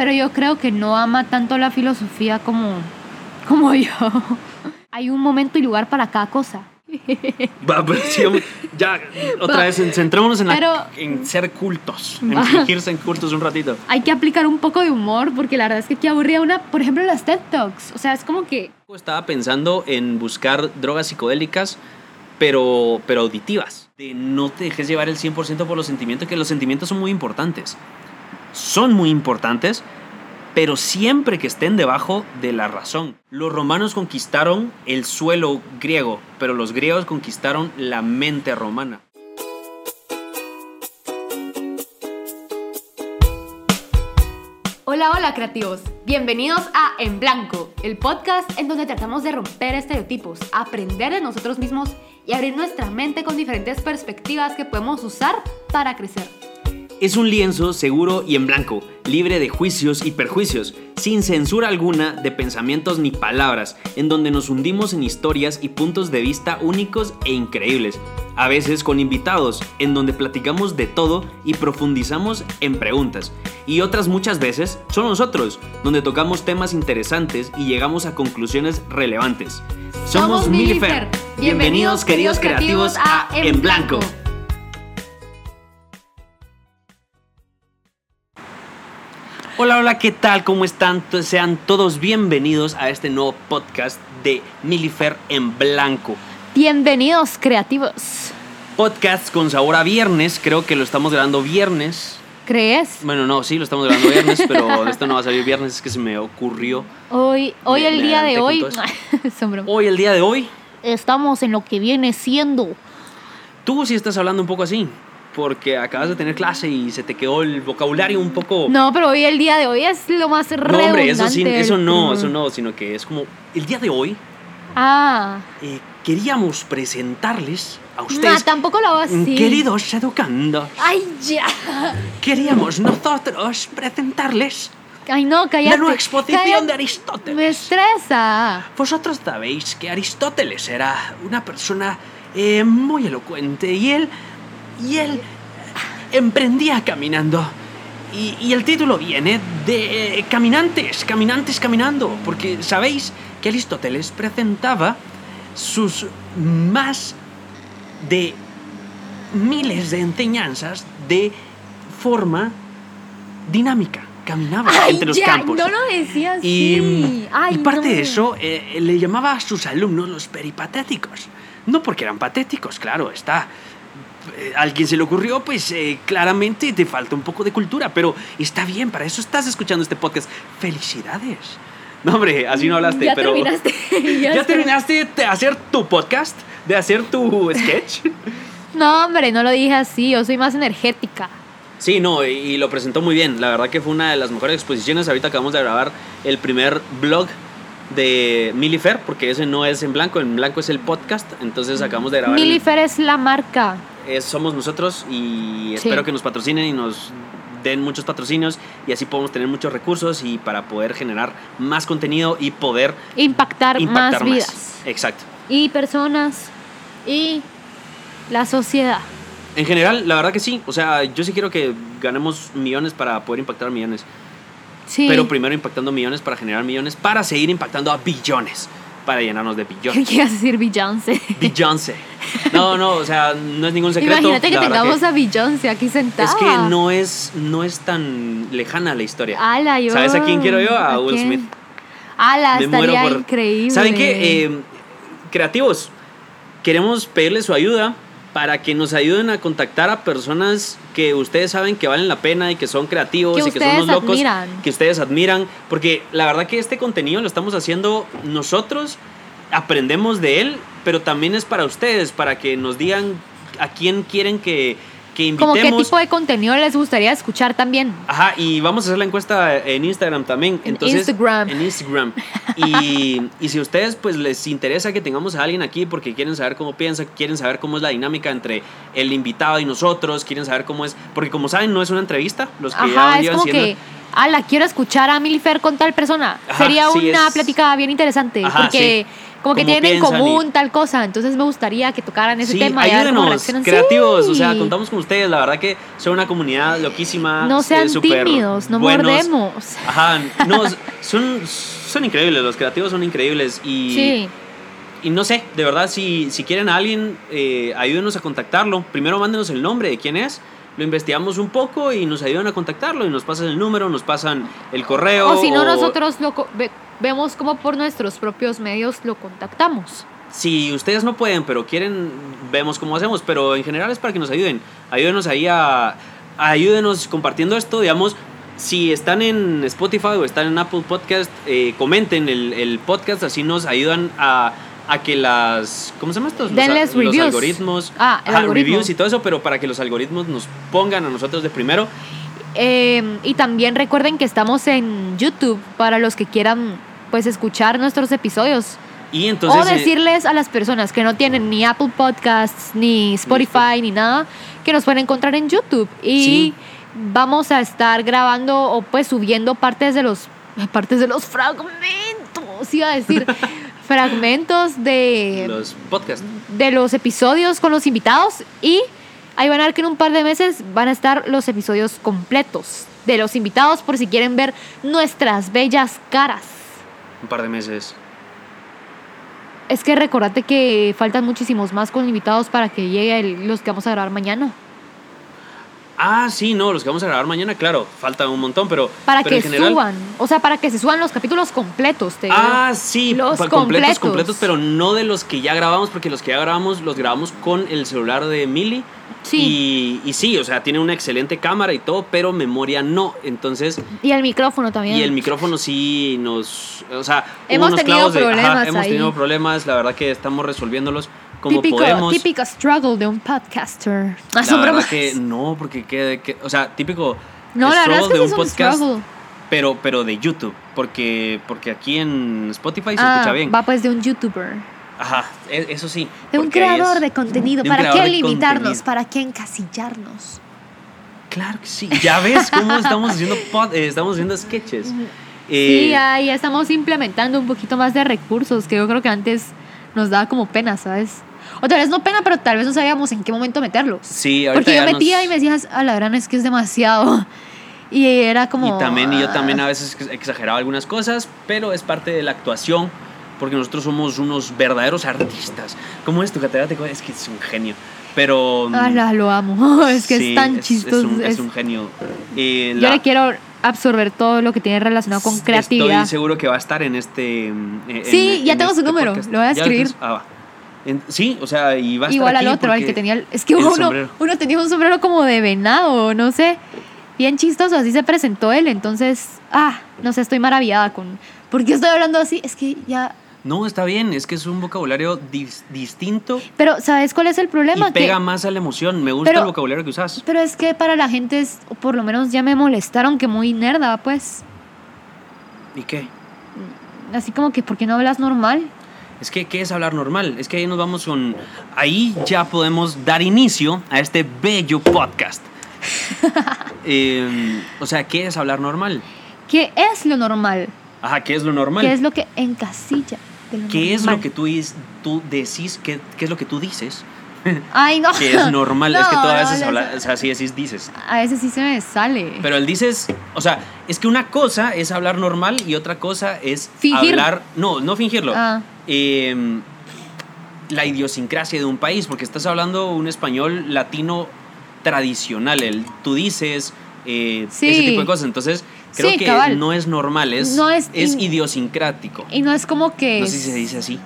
pero yo creo que no ama tanto la filosofía como, como yo. Hay un momento y lugar para cada cosa. Va, pero hombre, ya, otra Va. vez, centrémonos en, la- Pero- en ser cultos, en fingirse en cultos un ratito. Hay que aplicar un poco de humor porque la verdad es que qué aburrida una, por ejemplo, las TED Talks. O sea, es como que Estaba pensando en buscar drogas psicodélicas, pero, pero auditivas. De no te dejes llevar el 100% por los sentimientos, que los sentimientos son muy importantes. Son muy importantes, pero siempre que estén debajo de la razón. Los romanos conquistaron el suelo griego, pero los griegos conquistaron la mente romana. Hola, hola creativos. Bienvenidos a En Blanco, el podcast en donde tratamos de romper estereotipos, aprender de nosotros mismos y abrir nuestra mente con diferentes perspectivas que podemos usar para crecer. Es un lienzo seguro y en blanco, libre de juicios y perjuicios, sin censura alguna de pensamientos ni palabras, en donde nos hundimos en historias y puntos de vista únicos e increíbles, a veces con invitados, en donde platicamos de todo y profundizamos en preguntas, y otras muchas veces son nosotros, donde tocamos temas interesantes y llegamos a conclusiones relevantes. Somos Milifer. Bienvenidos queridos creativos a En Blanco. Hola, hola, ¿qué tal? ¿Cómo están? Sean todos bienvenidos a este nuevo podcast de Milifer en Blanco. Bienvenidos creativos. Podcast con sabor a viernes, creo que lo estamos grabando viernes. ¿Crees? Bueno, no, sí, lo estamos grabando viernes, pero esto no va a salir viernes, es que se me ocurrió. Hoy, hoy Me- el me día de hoy. Hoy, el día de hoy, estamos en lo que viene siendo. tú sí estás hablando un poco así, porque acabas de tener clase y se te quedó el vocabulario un poco... No, pero hoy el día de hoy es lo más No, hombre, eso, sí, eso no, eso no, sino que es como el día de hoy Ah, eh, queríamos presentarles a ustedes, tampoco lo hago así. queridos educandos, Ay, ya. queríamos nosotros presentarles Ay, no, cállate. la nueva exposición Cállate. de Aristóteles. Me estresa. Vosotros sabéis que Aristóteles era una persona eh, muy elocuente y él, y él emprendía caminando. Y, y el título viene de eh, Caminantes, Caminantes Caminando, porque sabéis que Aristóteles presentaba sus más de miles de enseñanzas de forma dinámica. Caminaba Ay, entre los ya, campos. no lo decía Y, así. Ay, y parte no. de eso, eh, le llamaba a sus alumnos los peripatéticos. No porque eran patéticos, claro, está. Eh, al quien se le ocurrió, pues eh, claramente te falta un poco de cultura, pero está bien, para eso estás escuchando este podcast. ¡Felicidades! No, hombre, así no hablaste, Ya pero. terminaste. ¿Ya terminaste de hacer tu podcast? ¿De hacer tu sketch? No, hombre, no lo dije así. Yo soy más energética. Sí, no, y, y lo presentó muy bien. La verdad que fue una de las mejores exposiciones. Ahorita acabamos de grabar el primer blog de Milifer, porque ese no es en blanco, en blanco es el podcast. Entonces acabamos de grabar. el- Milifer es la marca. es- somos nosotros y Sí. espero que nos patrocinen y nos den muchos patrocinios y así podemos tener muchos recursos y para poder generar más contenido y poder Impactar, impactar más más. vidas. Exacto. Y personas. Y la sociedad. En general, la verdad que sí. O sea, yo sí quiero que ganemos millones para poder impactar millones. Sí. Pero primero impactando millones para generar millones, para seguir impactando a billones, para llenarnos de ¿Qué billones. quieres decir Beyoncé? Beyoncé. No, no, o sea, no es ningún secreto. Imagínate que tengamos a Beyoncé aquí sentada. Es que no es, no es tan lejana la historia. Ala, yo. ¿Sabes a quién quiero yo? A Will quién? Smith. Ala, Me estaría por- increíble. ¿Saben qué? Eh, creativos, queremos pedirles su ayuda para que nos ayuden a contactar a personas que ustedes saben que valen la pena y que son creativos Que y que son unos locos admiran. que ustedes admiran, porque la verdad que este contenido lo estamos haciendo nosotros, aprendemos de él, pero también es para ustedes, para que nos digan a quién quieren que, que Como qué tipo de contenido les gustaría escuchar también. Ajá, y vamos a hacer la encuesta en Instagram también. En Entonces, Instagram. En Instagram. Y, y si a ustedes pues les interesa que tengamos a alguien aquí porque quieren saber cómo piensa, quieren saber cómo es la dinámica entre el invitado y nosotros, quieren saber cómo es, porque como saben no es una entrevista, los que ya Ajá, es como siendo- que ala, quiero escuchar a Milifer con tal persona. Ajá, Sería sí, una es- plática bien interesante, Ajá, porque como que tienen en y- común tal cosa, entonces me gustaría que tocaran ese sí, tema. ayúdenos, creativos, o sea, contamos con ustedes, la verdad que son una comunidad loquísima. No eh, sean súper tímidos, no buenos. mordemos. Ajá, no, son, son increíbles, los creativos son increíbles y, Sí, y no sé, de verdad, si, si quieren a alguien, eh, ayúdenos a contactarlo. Primero mándenos el nombre de quién es, lo investigamos un poco y nos ayudan a contactarlo y nos pasan el número, nos pasan el correo. o si no, nosotros lo vemos como por nuestros propios medios lo contactamos. Si ustedes no pueden, pero quieren, vemos cómo hacemos. Pero en general es para que nos ayuden. Ayúdenos ahí a. Ayúdenos compartiendo esto. Digamos, si están en Spotify o están en Apple Podcast, eh, comenten el, el podcast. Así nos ayudan a, a que las. ¿Cómo se llama estos? Los, Denles los reviews. algoritmos. Ah, el ajá, algoritmo. reviews y todo eso, pero para que los algoritmos nos pongan a nosotros de primero. Eh, y también recuerden que estamos en YouTube para los que quieran pues escuchar nuestros episodios. Y entonces. o eh, decirles a las personas que no tienen ni Apple Podcasts, ni Spotify, ni nada, que nos pueden encontrar en YouTube. Y Sí. vamos a estar grabando o pues subiendo partes de los partes de los fragmentos, iba a decir, fragmentos de los podcasts. de los episodios con los invitados y ahí van a ver que en un par de meses van a estar los episodios completos de los invitados por si quieren ver nuestras bellas caras. Un par de meses. Es que recordate que faltan muchísimos más con invitados para que llegue el- los que vamos a grabar mañana. Ah, sí, no, los que vamos a grabar mañana, claro, falta un montón, pero. Para pero que en general- suban, o sea, para que se suban los capítulos completos. Te digo. Ah, sí, Los completos, completos. completos, pero no de los que ya grabamos, porque los que ya grabamos los grabamos con el celular de Mili. Sí. Y, y sí, o sea, tiene una excelente cámara y todo, pero memoria no. Entonces, Y el micrófono también. y el micrófono sí nos. O sea, Hemos unos tenido clavos de- problemas hemos ahí. tenido problemas, la verdad que estamos resolviéndolos como típico, podemos. típico struggle de un podcaster. Ah, La son verdad que no, porque que, que- o sea, típico No, la verdad es struggle que de un es un podcast, struggle. pero pero de YouTube, porque porque aquí en Spotify se Ah, escucha bien. va pues de un youtuber. Ajá, e- eso sí. De un creador es- de contenido. de ¿Para qué limitarnos? contenido. ¿Para qué encasillarnos? Claro que sí. Ya ves cómo estamos haciendo pod- eh, estamos haciendo sketches. sí, Eh, ya, ya estamos implementando un poquito más de recursos que yo creo que antes nos daba como pena, ¿sabes? O tal vez no pena, pero tal vez no sabíamos en qué momento meterlos. sí, ahorita Porque yo ya metía nos- y me decías, a la gran es que es demasiado. Y era como. Y también, y yo también ah, a veces ex- exageraba algunas cosas, pero es parte de la actuación, porque nosotros somos unos verdaderos artistas. ¿Cómo es tu catedrático? Es que es un genio. Pero. ala, lo amo. es que sí, es tan Es chistoso. un, es es- un genio. Eh, Yo la- le quiero absorber todo lo que tiene relacionado con creatividad. Estoy seguro que va a estar en este. en- Sí, en ya tengo su este número, podcast. lo voy a ¿Ya escribir. Ah, va. En- sí, o sea, y va a estar Igual al otro, al que tenía. el- Es que el uno, uno tenía un sombrero como de venado, no sé. Bien chistoso, así se presentó él. Entonces, ah, no sé, estoy maravillada con. ¿Por qué estoy hablando así? Es que ya. No, está bien, es que es un vocabulario dis- distinto Pero, ¿sabes cuál es el problema? y pega que, más a la emoción. Me gusta Pero- el vocabulario que usas. pero es que para la gente, es, por lo menos ya me molestaron que muy nerda, pues. ¿Y qué? Así como que, ¿por qué no hablas normal? Es que, ¿qué es hablar normal? Es que ahí nos vamos con... Ahí ya podemos dar inicio a este bello podcast. Eh, o sea, ¿qué es hablar normal? ¿Qué es lo normal? Ajá, ¿qué es lo normal? ¿Qué es lo que encasilla? ¿Qué es lo que tú, tú decís? ¿Qué, qué es lo que tú dices? Ay, no. Que es normal. es que tú a veces no, hablas, o sea, sí decís, dices. A veces sí se me sale. Pero el dices, o sea, es que una cosa es hablar normal y otra cosa es Fingir. hablar. No, no fingirlo. Ah. Eh, la idiosincrasia de un país, porque estás hablando un español latino tradicional. El tú dices, eh, Sí. ese tipo de cosas. Entonces, creo Sí, que cabal. no es normal, es, No es es in- idiosincrático. Y no es como que. No sé si se dice así.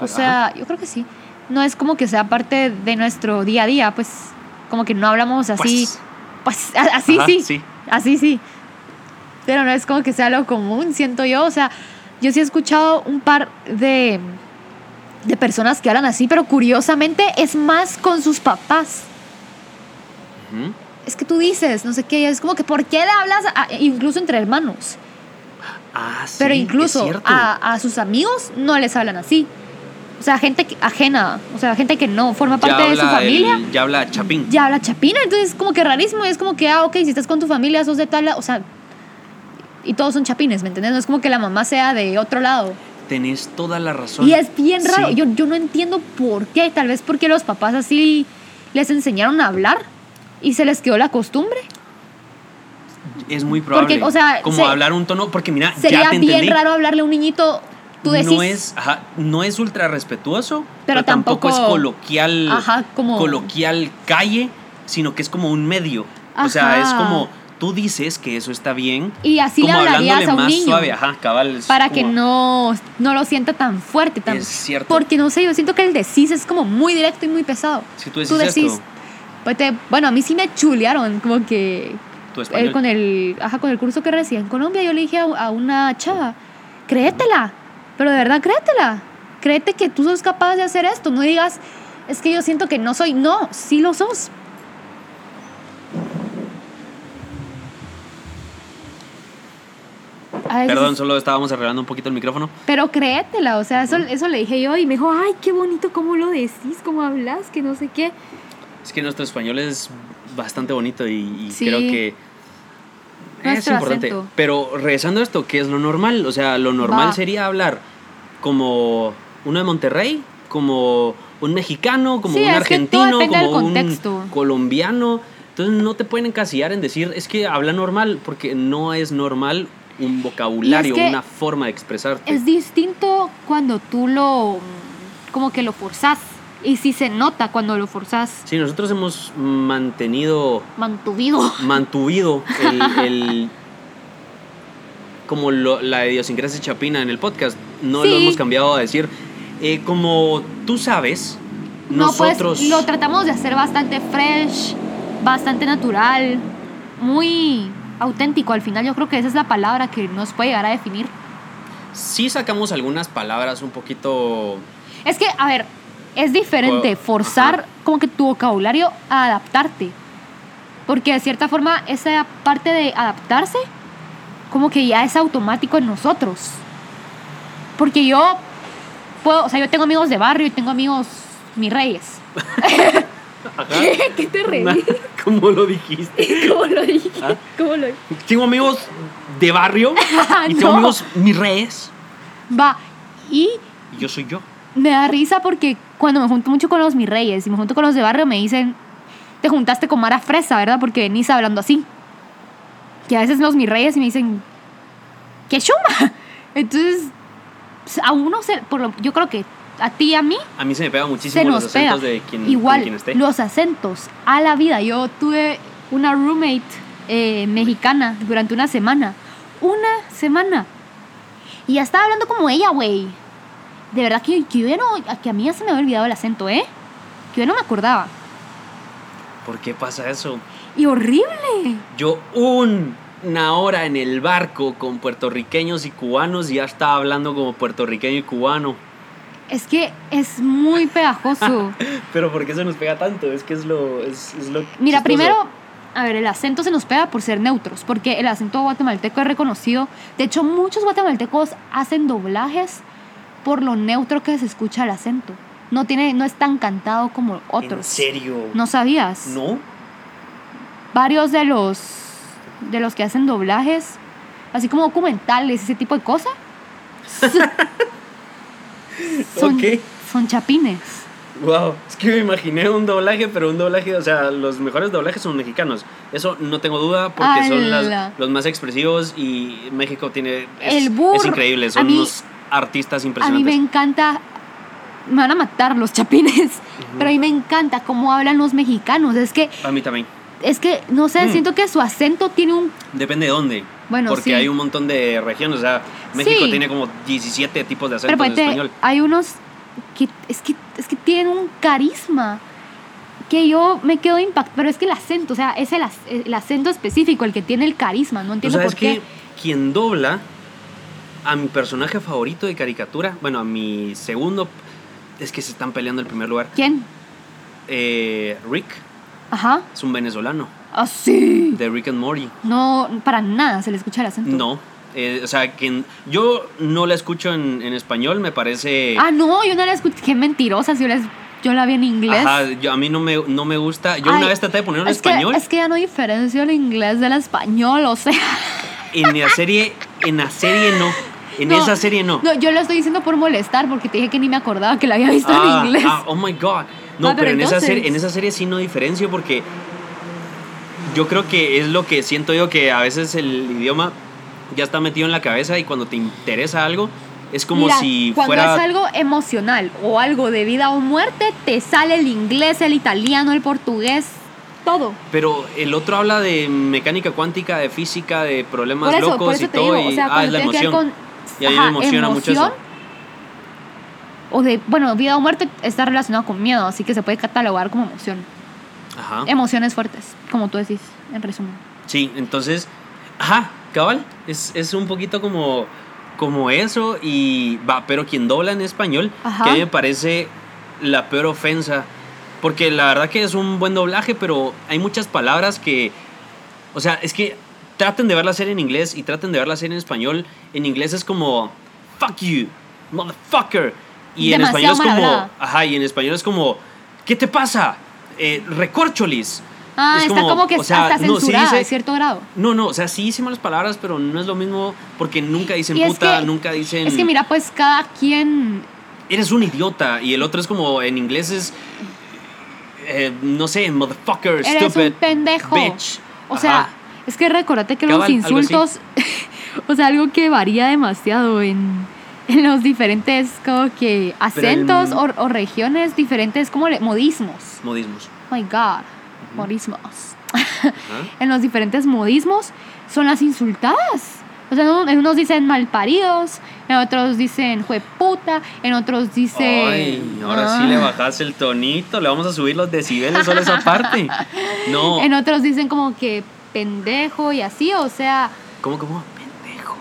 O sea, yo creo que sí. No es como que sea parte de nuestro día a día, pues. Como que no hablamos así. Pues, Pues, así Ajá, sí. sí. Así sí. Pero no es como que sea lo común, siento yo. O sea, yo sí he escuchado un par de. de personas que hablan así, pero curiosamente es más con sus papás. Ujú. Es que tú dices, no sé qué, es como que ¿por qué le hablas a- incluso entre hermanos? Ah, sí, Pero es incluso a, a sus amigos no les hablan así. O sea, gente ajena, o sea, gente que no forma Ya parte de su familia, el- ya habla chapín. ya habla chapina. Entonces es como que rarísimo. Es como que, ah, ok, si estás con tu familia, sos de tal. O sea, y todos son chapines, ¿me entiendes? No es como que la mamá sea de otro lado. Tenés toda la razón. Y es bien raro. Sí. Yo, yo no entiendo por qué. Tal vez porque los papás así les enseñaron a hablar y se les quedó la costumbre. Es muy probable. Porque, o sea, como se- hablar un tono, porque mira, Sería ya te bien raro hablarle a un niñito. Tú decís. no es, ajá, no es ultra respetuoso, Pero pero, tampoco, es coloquial, Ajá, como- coloquial calle, sino que es como un medio. O sea, es como tú dices que eso está bien. Y así le como hablarías hablándole a un más niño. suave, ajá, cabal. para que no, no lo sienta tan fuerte. Tan, Es cierto. Porque no sé, yo siento que el decís es como muy directo y muy pesado. Si tú decís esto, pues te- bueno, a mí sí me chulearon, como que tu eh, con, el, ajá, con el curso que recibí en Colombia, yo le dije a, a una chava, créetela, pero de verdad créetela, créete que tú sos capaz de hacer esto, no digas, es que yo siento que no soy, no, sí lo sos. Perdón, solo estábamos arreglando un poquito el micrófono. pero créetela, o sea, eso, eso le dije yo y me dijo, ay, qué bonito cómo lo decís, cómo hablas, que no sé qué. Es que nuestro español es bastante bonito y, y Sí. creo que es importante. acento. Pero regresando a esto, ¿qué es lo normal? O sea, lo normal Va. sería hablar como uno de Monterrey, como un mexicano, como Sí, un argentino, como un colombiano. Entonces no te pueden encasillar en decir, es que habla normal, porque no es normal un vocabulario, que una forma de expresarte. Es distinto cuando tú lo, como que lo forzás. Y sí se nota cuando lo forzás. Sí, nosotros hemos mantenido Mantuvido. mantuvido el, el- como lo- la idiosincrasia chapina en el podcast. No lo hemos cambiado a decir. eh, como tú sabes, No, nosotros. pues lo tratamos de hacer bastante fresh, bastante natural, muy auténtico. Al final yo creo que esa es la palabra que nos puede llegar a definir. sí sacamos algunas palabras un poquito. Es que, a ver, es diferente forzar como que tu vocabulario a adaptarte. Porque de cierta forma esa parte de adaptarse como que ya es automático en nosotros. Porque yo puedo, o sea, yo tengo amigos de barrio y tengo amigos mis reyes. ¿Qué te reí? ¿Cómo lo dijiste? ¿Cómo lo dije? ¿Ah? ¿Cómo lo? Tengo amigos de barrio y tengo No. amigos mis reyes. Va. Y Y yo soy yo. me da risa porque cuando me junto mucho con los mis reyes y me junto con los de barrio me dicen, te juntaste con Mara Fresa, ¿verdad? Porque venís hablando así. Que a veces los mis reyes me dicen, ¿qué chuma? Entonces, pues, a uno se, por lo, yo creo que a ti y a mí A mí se me pega muchísimo los nos pega. acentos de quien, Igual, quien esté. los acentos a la vida. Yo tuve una roommate eh, mexicana durante una semana. Una semana. Y ya estaba hablando como ella, güey. De verdad que, que yo ya no, que a mí ya se me había olvidado el acento, ¿eh? Que yo no me acordaba. ¿Por qué pasa eso? Y horrible. Yo un- una hora en el barco con puertorriqueños y cubanos y ya estaba hablando como puertorriqueño y cubano. Es que es muy pegajoso. Pero ¿por qué se nos pega tanto? Es que es lo... Es, es lo Mira, chistoso. primero, a ver, el acento se nos pega por ser neutros, porque el acento guatemalteco es reconocido. De hecho, muchos guatemaltecos hacen doblajes por lo neutro que se escucha el acento. No, tiene, no es tan cantado como ¿En otros. serio? ¿No sabías? ¿No? Varios de los, de los que hacen doblajes, así como documentales, ese tipo de cosas, son, Ok. son chapines. Wow, es que me imaginé un doblaje, pero un doblaje, o sea, los mejores doblajes son mexicanos. Eso no tengo duda porque son los más expresivos y México tiene... Es, El burro. es increíble, son mí- unos artistas A mí impresionantes. me encanta. Me van a matar los chapines. Pero a mí me encanta cómo hablan los mexicanos. Es que, A mí también. es que, no sé, Mm. siento que su acento tiene un. Depende de dónde. Bueno, porque sí. hay un montón de regiones. O sea, México Sí. tiene como 17 tipos de Pero acentos en ponte, español. hay unos que es, que es que tienen un carisma que yo me quedo impactada. Pero es que el acento, o sea, es el, el acento específico el que tiene el carisma. No ¿Tú entiendo sabes por qué. que quien dobla a mi personaje favorito de caricatura, bueno, a mi segundo, es que se están peleando el primer lugar. ¿Quién? Eh, Rick Ajá. es un venezolano Así. de Rick and Morty. No, para nada se le escucha el acento. No. eh, o sea, quien, yo no la escucho en, en español, me parece... Ah, no, yo no la escuché. Qué mentirosa. Si yo la, yo la vi en inglés. Ajá, yo- a mí no me, no me gusta. Yo Ay, una vez traté de ponerlo en es español. Que, es que ya no diferencio el inglés del español, o sea. en la serie, en la serie no. En No, esa serie no. No, yo lo estoy diciendo por molestar porque te dije que ni me acordaba que la había visto Ah, en inglés. ah, oh my god. No, Ah, pero, pero en, esa serie, en esa serie sí no diferencio porque yo creo que es lo que siento yo que a veces el idioma ya está metido en la cabeza y cuando te interesa algo es como Mira, si cuando fuera es algo emocional o algo de vida o muerte, te sale el inglés, el italiano, el portugués, todo. pero el otro habla de mecánica cuántica, de física, de problemas Por eso, locos por eso y te todo digo, o y sea, ah, cuando es la tiene que ver emoción. con Y a mí me emociona mucho eso. emoción, O de, bueno, vida o muerte está relacionado con miedo, así que se puede catalogar como emoción. Ajá. Emociones fuertes, como tú decís, en resumen. Sí, entonces, ajá, cabal, es, es un poquito como, como eso y va, pero quien dobla en español, Ajá. que a mí me parece la peor ofensa, porque la verdad que es un buen doblaje, pero hay muchas palabras que, o sea, es que traten de ver la serie en inglés y traten de ver la serie en español. En inglés es como, fuck you, motherfucker. Y en español Demasiado es como, hablada. ajá, y en español es como, ¿qué te pasa? Eh, recorcholis. Ah, Es está como, que o sea, hasta no, sí censurada dice- a cierto grado. no, no, o sea, sí dicen malas palabras, pero no es lo mismo porque nunca dicen Y es puta, que- nunca dicen. Es que mira, pues cada quien Eres un idiota. Y el otro es como en inglés es. eh, no sé, motherfucker, eres stupid. un pendejo. bitch. O sea, Ajá. Es que recordate que Cabal, los insultos, o sea, algo que varía demasiado en, en los diferentes como que acentos en- o, o regiones diferentes, como le- modismos. Modismos. Oh my God, modismos. Ajá. en los diferentes modismos son las insultadas. O sea, en unos dicen malparidos, en otros dicen jueputa, en otros dicen... Ay, ahora sí Ah. le bajas el tonito, le vamos a subir los decibeles solo esa parte. No. En otros dicen como que pendejo y así, o sea, ¿Cómo, cómo? Pendejo.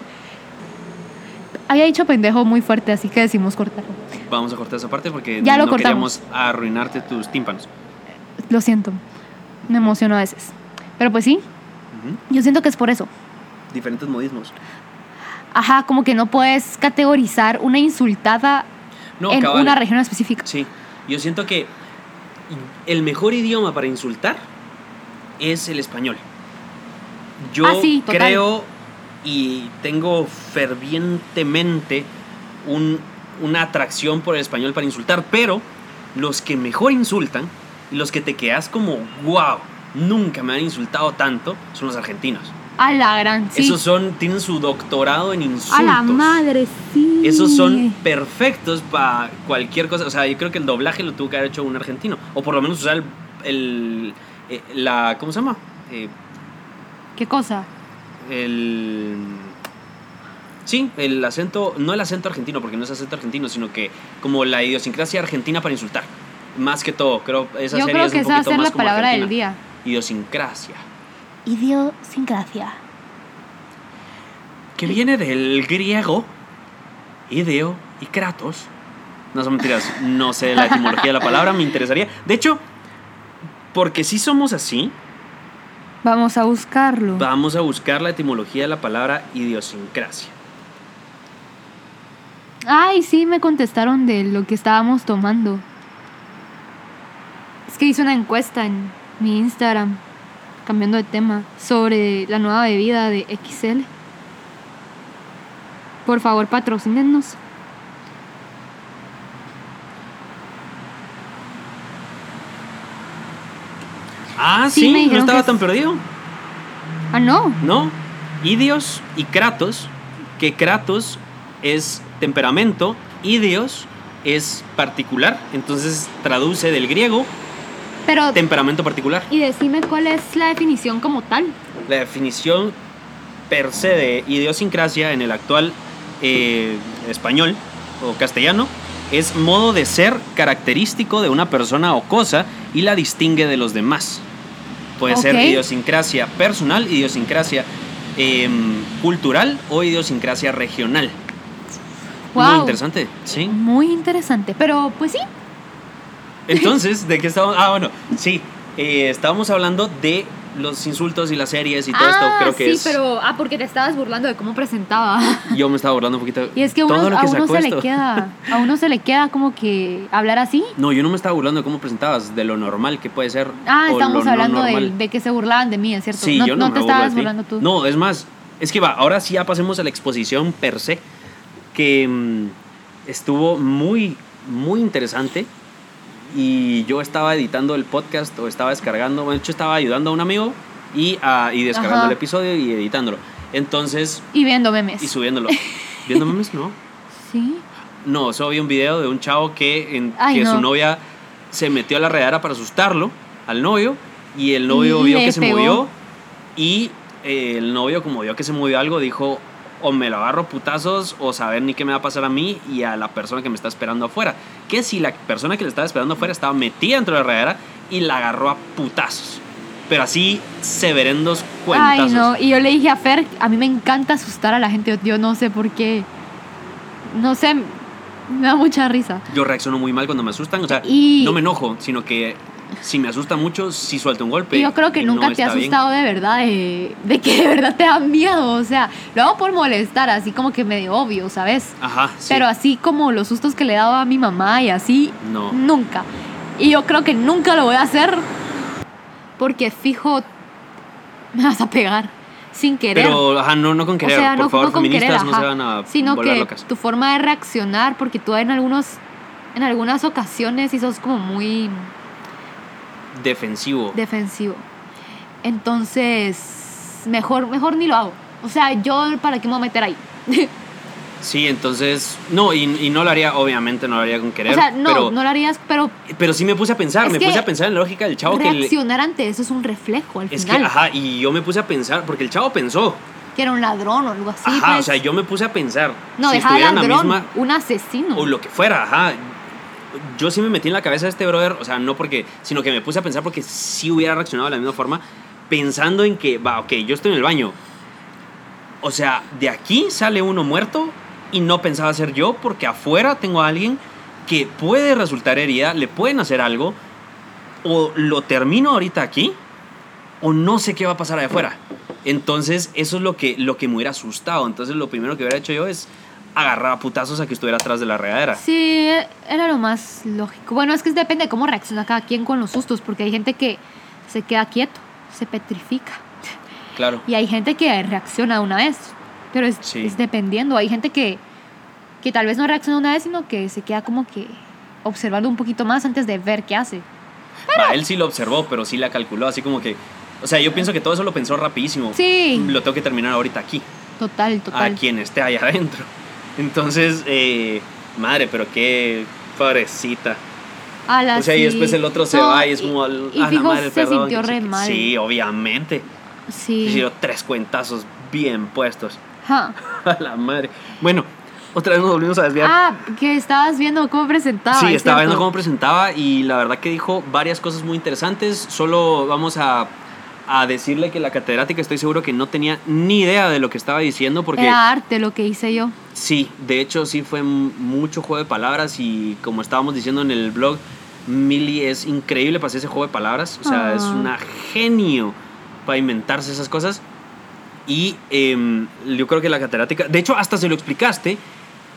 había dicho pendejo muy fuerte, así que decimos cortarlo. Vamos a cortar esa parte porque Ya lo no cortamos. queríamos arruinarte tus tímpanos. Lo siento, me emociono a veces. Pero pues sí, yo siento que es por eso. Diferentes modismos. Ajá, como que no puedes categorizar una insultada No, en cabal. una región específica. Sí, yo siento que el mejor idioma para insultar es el español. Yo Ah, sí, creo y tengo fervientemente un- una atracción por el español para insultar, pero los que mejor insultan y los que te quedas como, wow, nunca me han insultado tanto, son los argentinos. A la gran, sí. Esos son, tienen su doctorado en insultos. a la madre, sí. Esos son perfectos para cualquier cosa. O sea, yo creo que el doblaje lo tuvo que haber hecho un argentino. O por lo menos usar el. el- eh, la, ¿Cómo se llama? Eh, ¿Qué cosa? el. Sí, el acento. No el acento argentino, porque no es acento argentino, sino que como la idiosincrasia argentina para insultar. Más que todo, creo esa Yo serie creo es que un esa va a poquito ser más la como palabra del día. Idiosincrasia. Idiosincrasia. Que viene del griego. Ideo y kratos. No son mentiras, no sé la etimología de la palabra, me interesaría. De hecho, porque si somos así, Vamos a buscarlo. vamos a buscar la etimología de la palabra idiosincrasia. Ay, sí, me contestaron de lo que estábamos tomando. Es que hice una encuesta en mi Instagram, cambiando de tema, sobre la nueva bebida de XL. Por favor, patrocínenos. Ah, Sí, no estaba que tan perdido. Ah, no. No, idios y kratos, que kratos es temperamento, idios es particular, entonces traduce del griego Pero, temperamento particular. y decime cuál es la definición como tal. La definición per se de idiosincrasia en el actual eh, español o castellano es modo de ser característico de una persona o cosa y la distingue de los demás. Puede ser idiosincrasia personal, idiosincrasia em, cultural o idiosincrasia regional. Muy Wow. interesante, ¿sí? Muy interesante. Pero, pues sí. Entonces, ¿de qué estábamos? Ah, bueno, sí. eh, estábamos hablando de los insultos y las series y todo esto. ah, Creo que sí, es. pero. Ah, porque te estabas burlando de cómo presentaba. Yo me estaba burlando un poquito. Y es que, todo a uno se le queda. A uno se le queda como que hablar así. No, yo no me estaba burlando de cómo presentabas, de lo normal que puede ser. Ah, estamos no hablando de, que se burlaban de mí, es cierto. Sí, no yo no, no me te estabas burlando tú. No, es más, Es que va, ahora sí ya pasemos a la exposición per se, que mm, estuvo muy, muy interesante. Y yo estaba editando el podcast o estaba descargando, de hecho estaba ayudando a un amigo y, ah, y descargando Ajá. el episodio y editándolo. Entonces, Y viendo memes. y subiéndolo. ¿Viendo memes? No. Sí. No, solo vi un video de un chavo que, en, Ay, que no. su novia se metió a la redadera para asustarlo al novio y el novio Y vio que se movió y eh, el novio como vio que se movió algo dijo o me lo agarro putazos o saber ni qué me va a pasar a mí y a la persona que me está esperando afuera. Que si la persona que le estaba esperando afuera estaba metida dentro de la redadera y la agarró a putazos. Pero así severendos cuentazos. Ay, no. Y yo le dije a Fer, a mí me encanta asustar a la gente. Yo no sé por qué. No sé, me da mucha risa. Yo reacciono muy mal cuando me asustan, o sea, Y- no me enojo, sino que si me asusta mucho, sí suelto un golpe. Yo creo que nunca no te ha bien. asustado de verdad, de, de que de verdad te da miedo. O sea, lo hago por molestar, así como que medio obvio, ¿sabes? Ajá, sí. Pero así como los sustos que le daba a mi mamá y así, No. nunca. Y yo creo que nunca lo voy a hacer porque fijo me vas a pegar sin querer. Pero, ajá, no, no con querer. o sea, Por no, favor, no con feministas querer, no se van a sino que locas. tu forma de reaccionar, porque tú en algunos en algunas ocasiones y sos como muy Defensivo. defensivo. Entonces, mejor, mejor ni lo hago. O sea, yo para qué me voy a meter ahí. Sí, entonces. No, y, y no lo haría, obviamente, no lo haría con querer. o sea, no, pero, no lo harías, pero pero sí me puse a pensar, me puse a pensar en la lógica del chavo que le- reaccionar ante eso es un reflejo al Es que, ajá, y yo me puse a pensar, porque el chavo pensó. que era un ladrón o algo así. ajá, pues. o sea, yo me puse a pensar. no, si deja la ladrón, misma. un asesino. O lo que fuera, ajá. Yo sí me metí en la cabeza de este brother, o sea, no porque, sino que me puse a pensar porque sí hubiera reaccionado de la misma forma, pensando en que, va, ok, yo estoy en el baño. O sea, de aquí sale uno muerto y no pensaba ser yo porque afuera tengo a alguien que puede resultar herida, le pueden hacer algo, o lo termino ahorita aquí, o no sé qué va a pasar allá afuera. Entonces, eso es lo que, lo que me hubiera asustado. Entonces, lo primero que hubiera hecho yo es agarrar a putazos a que estuviera atrás de la regadera. Sí, era lo más lógico. Bueno, es que depende de cómo reacciona cada quien con los sustos, porque hay gente que se queda quieto, se petrifica. Claro. Y hay gente que reacciona una vez, pero es, Sí. es dependiendo. Hay gente que, que tal vez no reacciona una vez, sino que se queda como que observando un poquito más antes de ver qué hace. Va, él sí lo observó, pero sí la calculó, así como que... O sea, yo pienso que todo eso lo pensó rapidísimo. Sí. Lo tengo que terminar ahorita aquí, Total, total. a quien esté allá adentro. Entonces, eh, madre, pero qué pobrecita. Ala, o sea, y sí. después el otro se No, va y es y- como... y "Ah, la fijo, madre, se perdón", sintió sí re que- mal. Sí, obviamente. Sí. Sí. tres cuentazos bien puestos. Ja. A la madre. Bueno, otra vez nos volvimos a desviar. Ah, que estabas viendo cómo presentaba. Sí, es estaba viendo cómo presentaba y la verdad que dijo varias cosas muy interesantes. Solo vamos a, a decirle que la catedrática estoy seguro que no tenía ni idea de lo que estaba diciendo porque Era arte lo que hice yo. sí, de hecho sí fue mucho juego de palabras y como estábamos diciendo en el blog, Millie es increíble para hacer ese juego de palabras. O sea, Ah. es una genio para inventarse esas cosas. Y em, yo creo que la catedrática, de hecho hasta se lo explicaste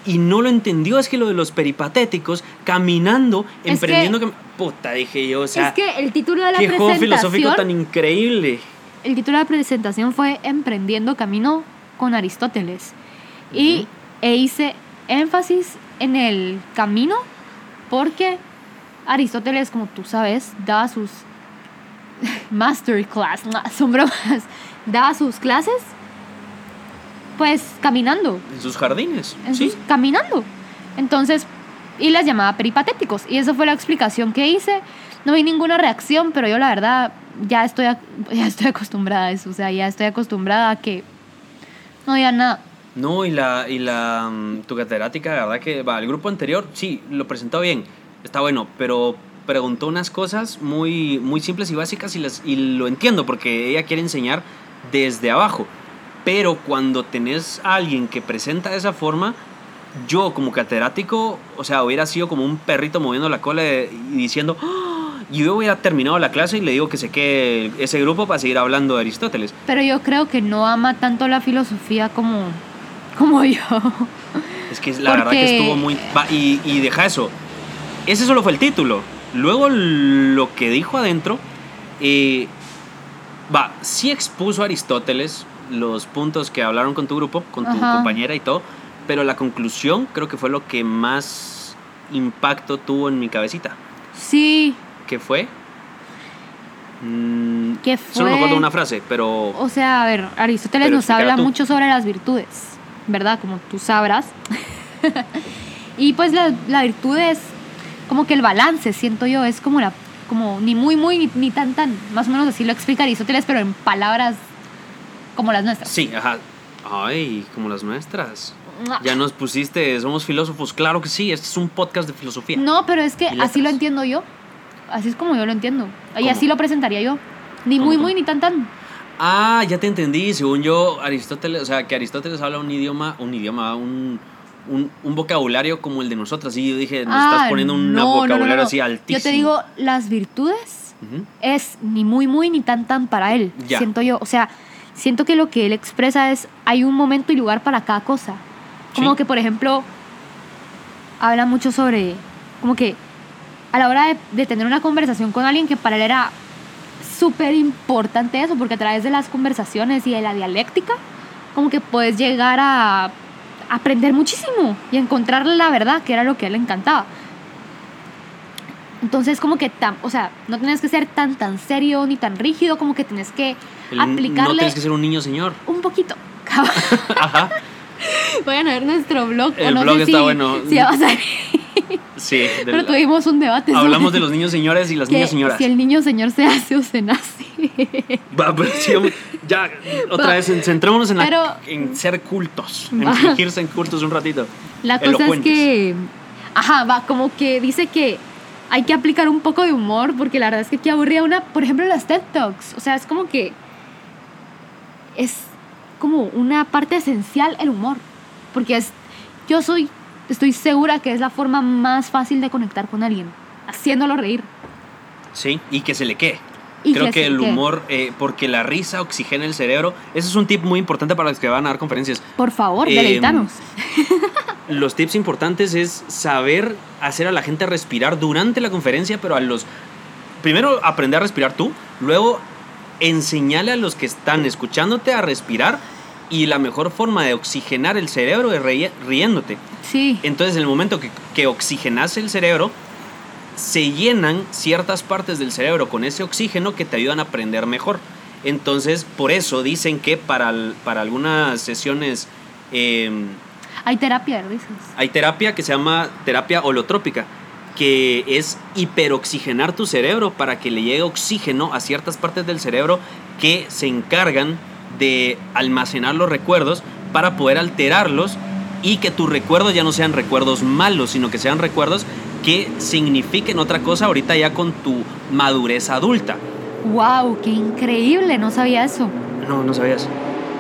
y no lo entendió, es que lo de los peripatéticos, caminando, Es emprendiendo... cam- Puta, dije yo, o sea, es que el título de la qué juego filosófico presentación. tan increíble. El título de la presentación fue Emprendiendo Camino con Aristóteles. Y e hice énfasis en el camino porque Aristóteles, como tú sabes, daba sus masterclass, no, son bromas, daba sus clases pues caminando, En sus jardines, en sí. sus- caminando. Entonces, y las llamaba peripatéticos. Y esa fue la explicación que hice. No vi ninguna reacción, pero yo la verdad ya estoy, ya estoy acostumbrada a eso. O sea, ya estoy acostumbrada a que no diga nada. No, y la, y la mm, tu catedrática, la verdad que va, el grupo anterior, sí, lo presentó bien, está bueno, pero preguntó unas cosas muy, muy simples y básicas y, las, y lo entiendo porque ella quiere enseñar desde abajo. Pero cuando tenés a alguien que presenta de esa forma, yo como catedrático, o sea, hubiera sido como un perrito moviendo la cola y diciendo, "Ah", y yo hubiera terminado la clase y le digo que se quede ese grupo para seguir hablando de Aristóteles. Pero yo creo que no ama tanto la filosofía como, como yo. Es que la verdad que estuvo muy... y, y deja eso. Ese solo fue el título. Luego lo que dijo adentro... eh, va, sí expuso a Aristóteles, los puntos que hablaron con tu grupo, con tu Ajá. compañera y todo, pero la conclusión creo que fue lo que más impacto tuvo en mi cabecita. Sí, ¿Qué fue? Mm, ¿Qué Solo me fue? acuerdo una frase, pero... o sea, a ver, Aristóteles nos habla tú. mucho sobre las virtudes, ¿verdad? Como tú sabrás. y pues la, la virtud es como que el balance, siento yo, es como la como ni muy muy ni, ni tan tan, más o menos así lo explica Aristóteles, pero en palabras como las nuestras. Sí, ajá. Ay, como las nuestras. Ya nos pusiste, somos filósofos. Claro que sí, este es un podcast de filosofía. No, pero es que así lo entiendo yo. Así es como yo lo entiendo. Y ¿Cómo? así lo presentaría yo. Ni ¿Cómo, muy, cómo? muy, ni tan, tan. Ah, ya te entendí. Según yo, Aristóteles, o sea, que Aristóteles habla un idioma, un idioma, un, un, un vocabulario como el de nosotras. Y yo dije, nos Ah, estás poniendo un no, no, no, vocabulario no. así altísimo. Yo te digo, las virtudes es ni muy, muy, ni tan, tan para él. Ya. Siento yo. O sea, siento que lo que él expresa es, hay un momento y lugar para cada cosa. Como Sí. que, por ejemplo, habla mucho sobre, como que a la hora de, de tener una conversación con alguien que para él era súper importante eso, porque a través de las conversaciones y de la dialéctica, como que puedes llegar a aprender muchísimo y encontrar la verdad, que era lo que a él le encantaba. Entonces, como que, tan, o sea, no tienes que ser tan, tan serio ni tan rígido, como que tienes que El- aplicarle No tienes que ser un niño señor. un poquito. Ajá. Vayan a ver nuestro blog. o El no blog sé está si, bueno. Si va a salir. Sí. del- Pero tuvimos un debate. hablamos sobre de los niños señores y las niñas señoras. Si el niño señor se hace o se nace. Va, pero sí, ya, otra Va. vez, centrémonos en, la- Pero- en ser cultos, en Va. fingirse en cultos un ratito. La cosa es que. Ajá, va, como que dice que hay que aplicar un poco de humor, porque la verdad es que aquí aburría una. Por ejemplo, las TED Talks. O sea, es como que. Es como una parte esencial el humor. Porque es. Yo soy. Estoy segura que es la forma más fácil de conectar con alguien. Haciéndolo reír. Sí, y que se le quede. Y Creo que el humor, eh, porque la risa oxigena el cerebro. Ese es un tip muy importante para los que van a dar conferencias. Por favor, deleitanos. Los tips importantes es saber hacer a la gente respirar durante la conferencia, pero a los... Primero aprender a respirar tú, luego enseñarle a los que están escuchándote a respirar y la mejor forma de oxigenar el cerebro es riéndote. Sí. Entonces, en el momento que, que oxigenas el cerebro, se llenan ciertas partes del cerebro con ese oxígeno que te ayudan a aprender mejor. Entonces, por eso dicen que para, para algunas sesiones eh, Hay terapia hay terapia que se llama terapia holotrópica, que es hiperoxigenar tu cerebro para que le llegue oxígeno a ciertas partes del cerebro que se encargan de almacenar los recuerdos para poder alterarlos y que tus recuerdos ya no sean recuerdos malos, sino que sean recuerdos que signifiquen otra cosa ahorita ya con tu madurez adulta. ¡Wow! ¡Qué increíble! No sabía eso. No, no sabías.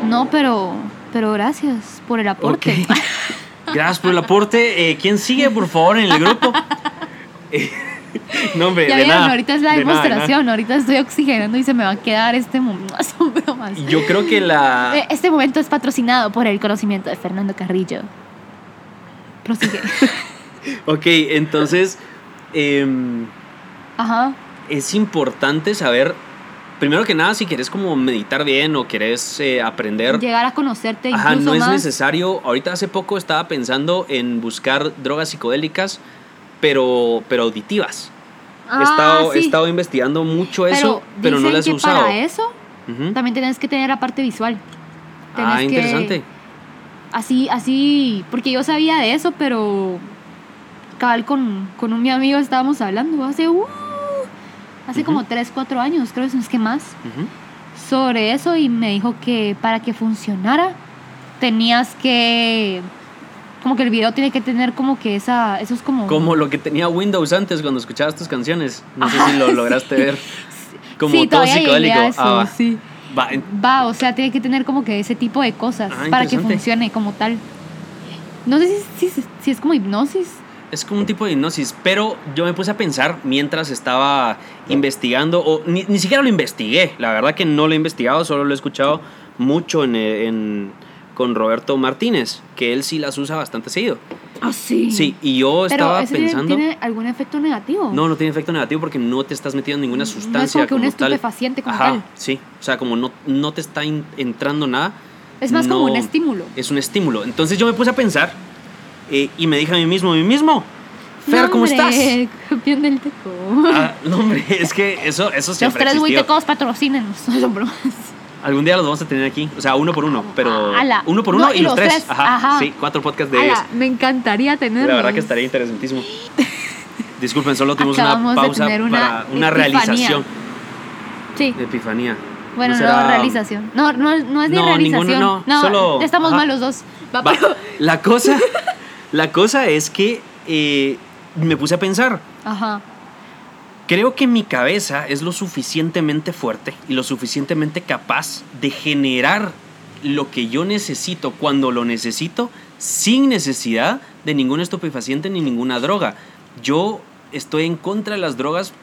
No, pero, pero gracias por el aporte. Gracias por el aporte. Eh, ¿Quién sigue, por favor, en el grupo? Eh, no, hombre, ya de vieron, nada, ahorita es la de nada. demostración. Ahorita estoy oxigenando y se me va a quedar este momento. Yo creo que la... Eh, Este momento es patrocinado por el conocimiento de Fernando Carrillo. Prosigue. Ok, entonces em, Ajá. es importante saber, primero que nada, si quieres como meditar bien o quieres eh, aprender... Llegar a conocerte Ajá, incluso no es necesario. Ahorita hace poco estaba pensando en buscar drogas psicodélicas, pero, pero auditivas. Ah, he, estado, he sí. estado investigando mucho eso, pero no las he usado. Para eso también tienes que tener la parte visual. Tenés Ah, que- interesante. Así, así, porque yo sabía de eso, pero cabal con, con un mi amigo estábamos hablando hace, uh, hace como 3, 4 años, creo que es que más, sobre eso y me dijo que para que funcionara tenías que, como que el video tiene que tener como que esa, eso es como... Como lo que tenía Windows antes cuando escuchabas tus canciones. No sé si lo sí. lograste ver. Como sí, todo psicodélico. eso, Ah, va. sí. Va, o sea, tiene que tener como que ese tipo de cosas Ah, para que funcione como tal. No sé si, si, si es como hipnosis. Es como un tipo de hipnosis, pero yo me puse a pensar mientras estaba investigando, o ni, ni siquiera lo investigué, la verdad que no lo he investigado, solo lo he escuchado mucho en, en- con Roberto Martínez, que él sí las usa bastante seguido. Ah, sí. Sí, y yo Pero estaba ¿ese tiene- pensando... ¿tiene algún efecto negativo? No, no tiene efecto negativo porque no te estás metiendo ninguna No es sustancia como que un tal. estupefaciente como Ajá, tal. sí. O sea, como no, no te está entrando nada. Es más como no- un estímulo. Es un estímulo. Entonces yo me puse a pensar eh, y me dije a mí mismo, a mí mismo, Fer, No, ¿cómo estás? Campeón del teco. Ah, no, hombre, es que eso, eso Los siempre tres existió. huitecos patrocínenos. No son bromas. Algún día los vamos a tener aquí. O sea, uno por uno. Pero Ala. uno por No, uno y, y los los tres. tres. Ajá, Ajá. Sí, cuatro podcasts de ellos. Me encantaría tenerlos. La verdad que estaría interesantísimo. Disculpen, solo tuvimos Acabamos una pausa una para una epifanía. realización. Sí. Epifanía. Bueno, no, será- realización. No, no, no es ni No, realización. ninguno, no, solo- estamos ajá. mal los dos. Va, Va, pero- La cosa, la cosa es que eh, me puse a pensar. Ajá. Creo que mi cabeza es lo suficientemente fuerte y lo suficientemente capaz de generar lo que yo necesito cuando lo necesito sin necesidad de ningún estupefaciente ni ninguna droga. Yo estoy en contra de las drogas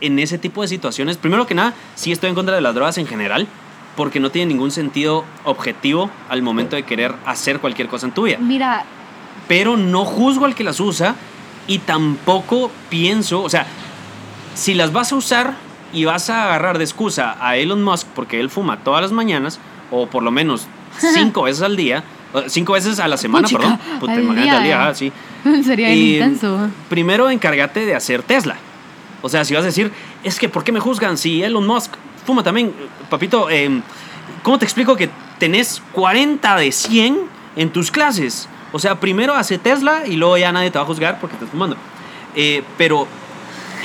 en ese tipo de situaciones. Primero que nada, sí estoy en contra de las drogas en general porque no tiene ningún sentido objetivo al momento de querer hacer cualquier cosa en tu vida Mira, pero no juzgo al que las usa y tampoco pienso, o sea, si las vas a usar y vas a agarrar de excusa a Elon Musk porque él fuma todas las mañanas, o por lo menos cinco veces al día, cinco veces a la semana, Puchica, perdón, puta, al día. al día, ah, sí. sería Y, intenso. Primero encárgate de hacer Tesla. O sea, si vas a decir, es que ¿por qué me juzgan si Elon Musk fuma también? Papito, eh, ¿cómo te explico que tenés 40 de 100 en tus clases? O sea, primero hace Tesla y luego ya nadie te va a juzgar porque estás fumando. Eh, pero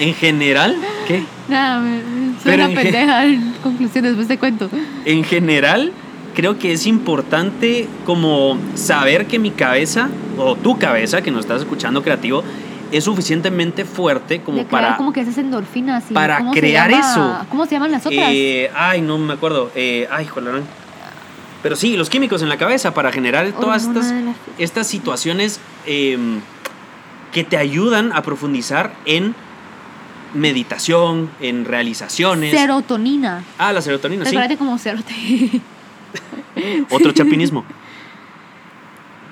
en general, ¿qué? Nada, me- soy una pendeja. En conclusión, después te cuento. En general, creo que es importante como saber que mi cabeza, o tu cabeza, que nos estás escuchando creativo, es suficientemente fuerte como para... como que esas endorfinas. Y para ¿cómo se crear eso. ¿Cómo se llaman las otras? Eh, ay, no me acuerdo. Eh, ay, jolarán. Pero sí, los químicos en la cabeza para generar todas Hormona estas, la- estas situaciones em, que te ayudan a profundizar en meditación, en realizaciones. Serotonina. Ah, la serotonina, sí. Recuérdate como serotonina. Otro chapinismo.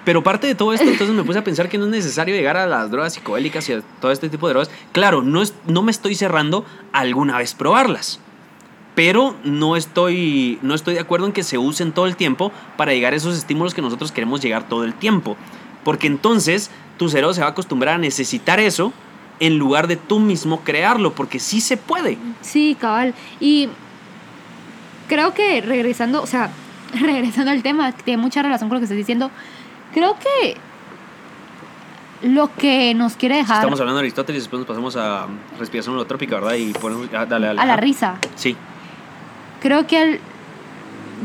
Pero parte de todo esto, entonces me puse a pensar que no es necesario llegar a las drogas psicodélicas y a todo este tipo de drogas. Claro, no, es, no me estoy cerrando a alguna vez probarlas. Pero no estoy, no estoy de acuerdo en que se usen todo el tiempo para llegar a esos estímulos que nosotros queremos llegar todo el tiempo. Porque entonces tu cerebro se va a acostumbrar a necesitar eso en lugar de tú mismo crearlo, porque sí se puede. Sí, cabal. Y creo que regresando, o sea, regresando al tema, que tiene mucha relación con lo que estás diciendo, creo que lo que nos quiere dejar Estamos hablando de Aristóteles, después nos pasamos a respiración holotrópica, ¿verdad? Y ponemos, ah, dale, dale. a la risa, Sí. Creo que el,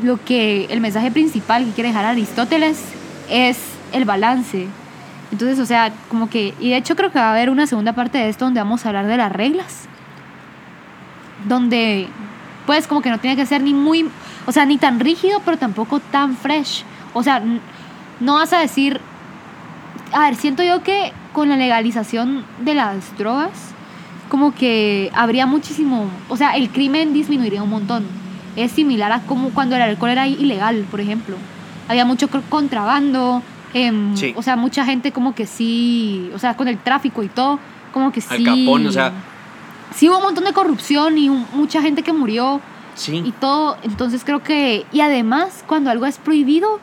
lo que el mensaje principal que quiere dejar Aristóteles es el balance. Entonces, o sea, como que, y de hecho creo que va a haber una segunda parte de esto donde vamos a hablar de las reglas. Donde, pues, como que no tiene que ser ni muy, o sea, ni tan rígido, pero tampoco tan fresh. O sea, no vas a decir, a ver, siento yo que con la legalización de las drogas, como que habría muchísimo, o sea, el crimen disminuiría un montón. Es similar a como cuando el alcohol era ilegal, por ejemplo. Había mucho contrabando, em, Sí. o sea, mucha gente como que sí, o sea, con el tráfico y todo, como que Al sí. Capone, o sea- Sí hubo un montón de corrupción y un- mucha gente que murió Sí. y todo, entonces creo que y además cuando algo es prohibido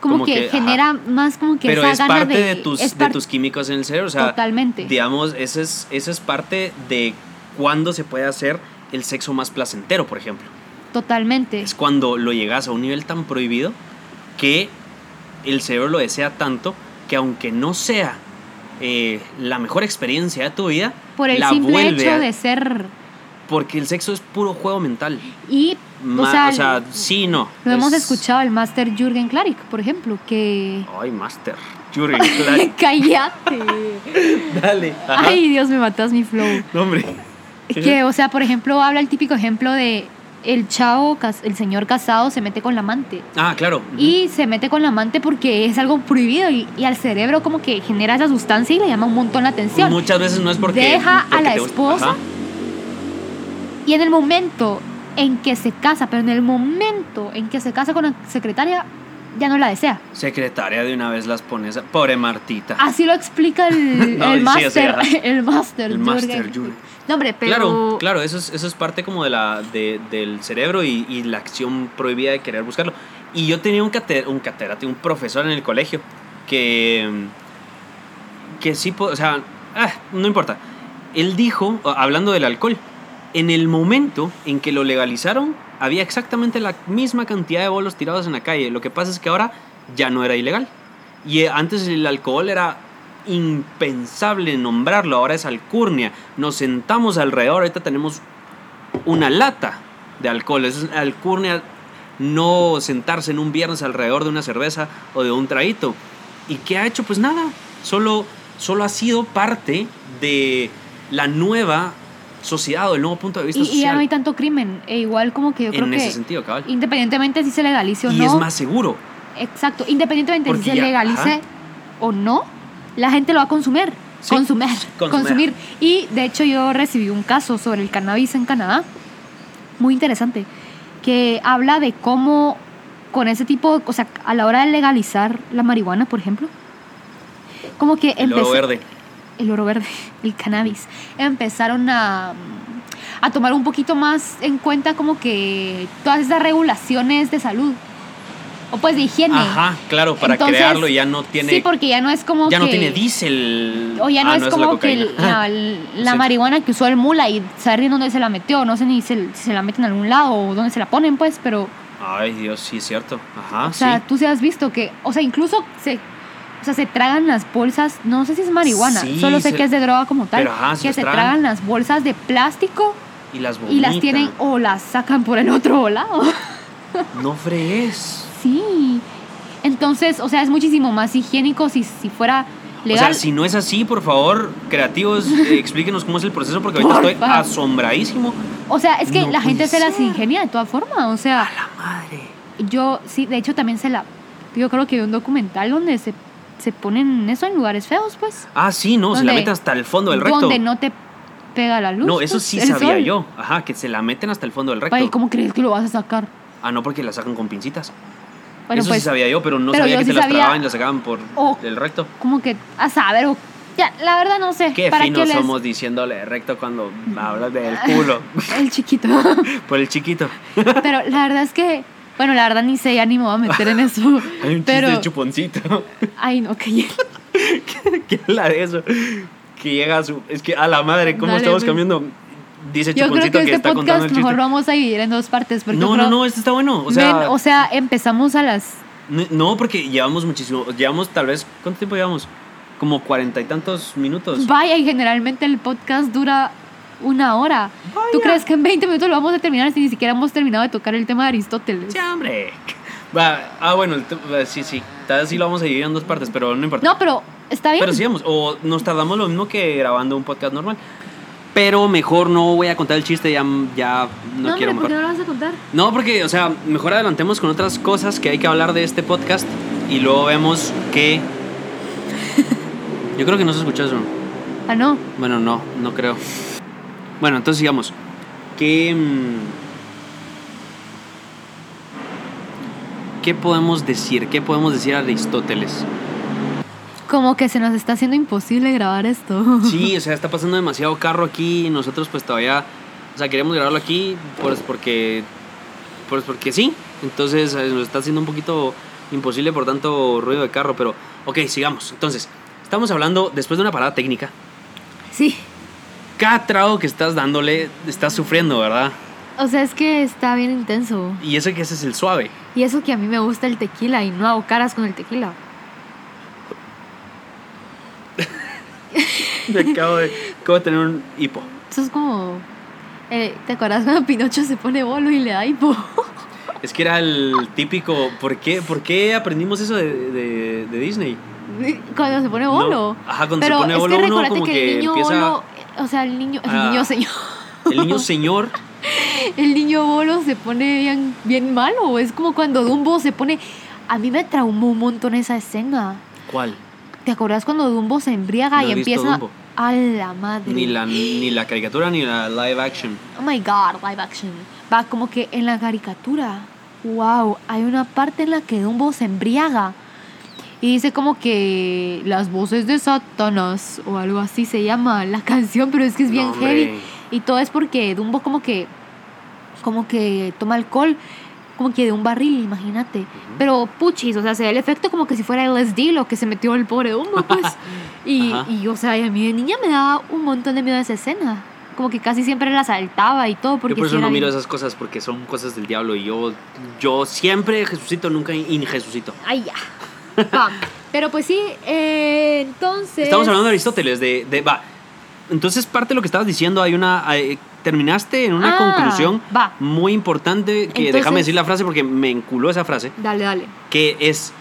como, Como que, que, ajá. genera más como que Pero esa es gana parte de, de, tus, es de par- tus químicos en el cerebro. O sea, totalmente digamos, esa es, es parte de cuando se puede hacer el sexo más placentero, por ejemplo. Totalmente Es cuando lo llegas a un nivel tan prohibido que el cerebro lo desea tanto que aunque no sea eh, la mejor experiencia de tu vida, por el la simple vuelve hecho a- de ser Porque el sexo es puro juego mental. y Ma- o sea, sí, no. lo hemos es- escuchado el máster Jürgen Klarik por ejemplo que Ay, master. Jürgen Klarik. cállate Dale. Ajá. ay Dios me matas mi flow No, hombre. que o sea por ejemplo habla el típico ejemplo de el chavo el señor casado se mete con la amante Ah, claro. y se mete con la amante porque es algo prohibido y, y al cerebro como que genera esa sustancia y le llama un montón la atención. Muchas veces no es porque. Deja a la esposa. Ajá. Y en el momento en que se casa, pero en el momento en que se casa con la secretaria, ya no la desea. Secretaria de una vez las pones. Pobre Martita. Así lo explica el, No, el sí, máster. el máster. El máster. No, hombre, pero. Claro, claro, eso es, eso es parte como de la, de- del cerebro y, y la acción prohibida de querer buscarlo. Y yo tenía un, cate- un catedrático, un profesor en el colegio que, que sí, o sea, ah, no importa. Él dijo, hablando del alcohol, en el momento en que lo legalizaron, había exactamente la misma cantidad de bolos tirados en la calle. Lo que pasa es que ahora ya no era ilegal. Y eh, antes el alcohol era impensable nombrarlo, ahora es alcurnia. Nos sentamos alrededor, ahorita tenemos una lata de alcohol. Es alcurnia no sentarse en un viernes alrededor de una cerveza o de un traguito. ¿Y qué ha hecho? Pues nada, solo, solo ha sido parte de la nueva sociedad o del nuevo punto de vista Y, y ya social. no hay tanto crimen. E igual como que yo creo en que. ese sentido, cabal. Independientemente si se legalice o Y no. es más seguro. Exacto. Independientemente Porque si se ya- legalice ajá. o no, la gente lo va a consumir. Sí, Consumir, consumir. consumir. Y de hecho yo recibí un caso sobre el cannabis en Canadá, muy interesante, que habla de cómo con ese tipo, o sea, a la hora de legalizar la marihuana, por ejemplo, como que El empezó- verde. El oro verde, el cannabis, empezaron a, a tomar un poquito más en cuenta como que todas esas regulaciones de salud, o pues de higiene. Ajá, claro, para Entonces, crearlo ya no tiene. Sí, porque ya no es como ya que... no tiene diésel. O ya no Ah, es como que el- la, la Sí. marihuana que usó el mula y saber dónde se la metió, no sé ni si, si se la meten en algún lado o dónde se la ponen, pues, pero, Ay, Dios, sí, es cierto. Ajá, o sea, sí. tú sí has visto que, o sea, incluso se, o sea, se tragan las bolsas, no sé si es marihuana, Sí, solo sé se- que es de droga como tal, pero ajá, se que se tragan. tragan las bolsas de plástico Y las y las vomitan. tienen o las sacan por el otro lado. No fregues. sí. Entonces, o sea, es muchísimo más higiénico si, si fuera legal. O sea, si no es así, por favor, creativos, eh, explíquenos cómo es el proceso porque ahorita estoy asombradísimo. O sea, es que No la gente se las ingenia de todas formas. O sea, La madre. yo sí, de hecho también se la. Yo creo que vi un documental donde se, se ponen eso en lugares feos, pues. Ah, sí, no, se la ¿Dónde? mete hasta el fondo del recto. Donde no te pega la luz. No, eso pues, sí sabía sol. yo. Ajá, que se la meten hasta el fondo del recto. Ay, ¿cómo crees que lo vas a sacar? Ah, no, porque la sacan con pincitas. Bueno, eso pues, sí sabía yo, pero no pero sabía que sí se las sabía- tragaban y las sacaban por Oh. el recto. como que a saber. o- ya, la verdad no sé. Qué ¿Para finos qué les- somos diciéndole recto cuando hablas del culo. El chiquito. por el chiquito. pero la verdad es que. Bueno, la verdad ni sé, ya ni me voy a meter en eso. Hay un pero. chiste de chuponcito. Ay, no, que ¿Qué es la de eso? Que llega a su. Es que a la madre, ¿cómo Dale, estamos pues. cambiando? Dice Yo creo Chuponcito que que, este está podcast mejor chiste. vamos a dividir en dos partes. Porque No, creo- no, no, este está bueno. O sea, Ven, o sea, empezamos a las. no, porque llevamos muchísimo. Llevamos tal vez. ¿Cuánto tiempo llevamos? Como cuarenta y tantos minutos. Vaya, y generalmente el podcast dura una hora. ¿Tú crees que en 20 minutos lo vamos a terminar si ni siquiera hemos terminado de tocar el tema de Aristóteles? Sí, hombre. Ah, bueno, sí, sí. Tal vez sí lo vamos a dividir en dos partes, pero no importa. No, pero está bien. Pero sigamos. O nos tardamos lo mismo que grabando un podcast normal. Pero mejor no voy a contar el chiste, ya, ya no, no, quiero hombre, ¿por qué no lo vas a contar? No, porque, o sea, mejor adelantemos con otras cosas que hay que hablar de este podcast y luego vemos que... Yo creo que no se escuchó eso. Ah, no. Bueno, no, no creo. Bueno, entonces sigamos. ¿Qué... mm, ¿Qué podemos decir? ¿Qué podemos decir a Aristóteles? Como que se nos está haciendo imposible grabar esto. Sí, o sea, está pasando demasiado carro aquí y nosotros pues todavía... O sea, queremos grabarlo aquí pues porque... Pues porque sí. Entonces eh, nos está haciendo un poquito imposible por tanto ruido de carro, pero... Ok, sigamos. Entonces, estamos hablando después de una parada técnica. Sí. Cada trago que estás dándole estás sufriendo, ¿verdad? O sea, es que está bien intenso. Y eso que ese es el suave. Y eso que a mí me gusta el tequila y no hago caras con el tequila. Me acabo de, acabo de tener un hipo. Eso es como. eh, ¿Te acuerdas cuando Pinocho se pone bolo y le da hipo? Es que era el típico... ¿Por qué, por qué aprendimos eso de, de- de Disney? Cuando se pone bolo. No, ajá, cuando Pero se pone es bolo que uno como que, que, el niño empieza... bolo. O sea, el niño. El Ah. niño señor. El niño señor... El niño bolo se pone bien, bien malo. Es como cuando Dumbo se pone. A mí me traumó un montón esa escena. ¿Cuál? ¿Te acuerdas cuando Dumbo se embriaga No y empieza. Dumbo. A la madre. Ni la, ni la caricatura ni la live action. Oh my god, live action. Va como que en la caricatura wow, hay una parte en la que Dumbo se embriaga. Y dice como que las voces de Satanás o algo así se llama la canción, pero es que es bien No, heavy. Y todo es porque Dumbo como que como que toma alcohol como que de un barril, imagínate. Pero puchis, o sea, se da el efecto como que si fuera LSD lo que se metió el pobre Dumbo, pues. y, y, o sea, a mí de niña me daba un montón de miedo esa escena. Como que casi siempre la saltaba y todo. Porque Yo por eso no miro esas cosas porque son cosas del diablo y yo, yo siempre Jesucito, nunca in Jesucito. Ay, ya. Va. Pero pues sí, eh, entonces. Estamos hablando de Aristóteles, de, de- va. Entonces, parte de lo que estabas diciendo, hay una. hay- terminaste en una Ah, conclusión va. muy importante que Entonces- déjame decir la frase porque me enculó esa frase, Dale, dale. que es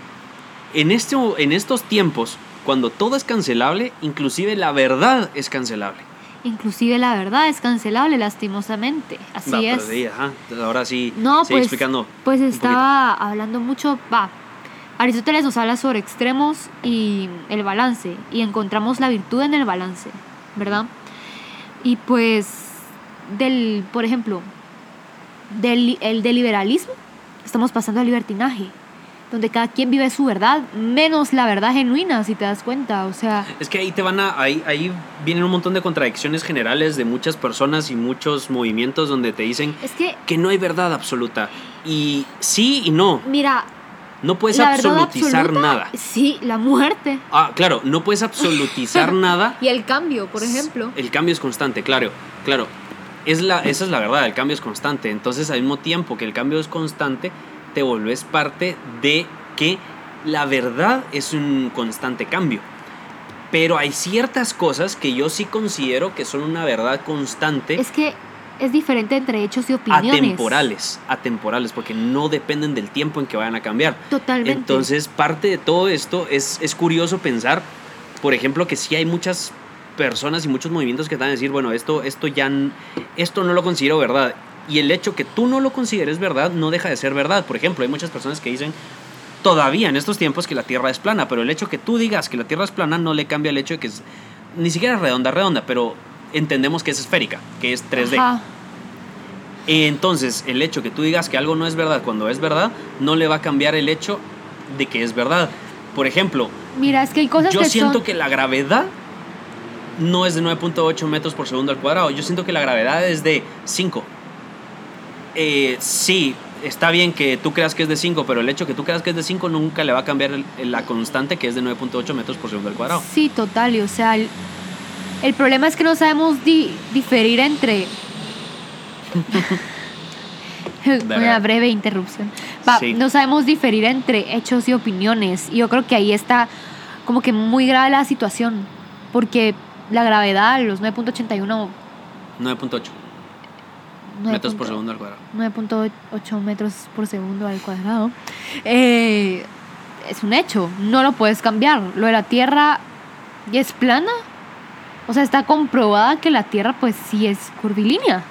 en, este, en estos tiempos, cuando todo es cancelable, inclusive la verdad es cancelable. Inclusive la verdad es cancelable, lastimosamente. Así Va, es. pero sí, ajá, ahora sí, No, sigue pues, explicando. pues estaba hablando mucho, va. Aristóteles nos habla sobre extremos y el balance, y encontramos la virtud en el balance, ¿verdad? Y pues, del, por ejemplo, del el del liberalismo, estamos pasando al libertinaje, donde cada quien vive su verdad, menos la verdad genuina, si te das cuenta, o sea, Es que ahí te van a. Ahí, ahí vienen un montón de contradicciones generales de muchas personas y muchos movimientos donde te dicen es que, que no hay verdad absoluta. Y sí y no. mira, No puedes la absolutizar absoluta, nada. Sí, la muerte. Ah, claro, no puedes absolutizar nada. Y el cambio, por ejemplo. El cambio es constante, claro, claro. Es la, esa es la verdad, el cambio es constante. Entonces, al mismo tiempo que el cambio es constante, te volvés parte de que la verdad es un constante cambio. Pero hay ciertas cosas que yo sí considero que son una verdad constante, Es que es diferente entre hechos y opiniones. atemporales, atemporales, porque no dependen del tiempo en que vayan a cambiar. Totalmente. Entonces, parte de todo esto es, es curioso pensar, por ejemplo, que sí hay muchas personas y muchos movimientos que te van a decir, bueno, esto, esto ya, esto no lo considero verdad. Y el hecho que tú no lo consideres verdad no deja de ser verdad. Por ejemplo, hay muchas personas que dicen todavía en estos tiempos que la Tierra es plana, pero el hecho que tú digas que la Tierra es plana no le cambia el hecho de que es ni siquiera redonda, redonda, pero entendemos que es esférica, que es 3D. Ajá. Entonces, el hecho que tú digas que algo no es verdad cuando es verdad, no le va a cambiar el hecho de que es verdad. Por ejemplo, Mira, es que hay cosas yo que siento son... que la gravedad no es de 9.8 metros por segundo al cuadrado. Yo siento que la gravedad es de 5. Eh, sí, está bien que tú creas que es de 5, pero el hecho que tú creas que es de 5 nunca le va a cambiar el- la constante que es de 9.8 metros por segundo al cuadrado. Sí, total. Y, o sea, el, problema es que no sabemos di- diferir entre... Una breve interrupción. Va, Sí. No sabemos diferir entre hechos y opiniones. Y yo creo que ahí está como que muy grave la situación. Porque la gravedad, los 9.81... 9.8 metros por segundo al cuadrado. 9.8 metros por segundo al cuadrado, eh, es un hecho, no lo puedes cambiar. Lo de la Tierra es plana. O sea, está comprobada que la Tierra pues sí es curvilínea.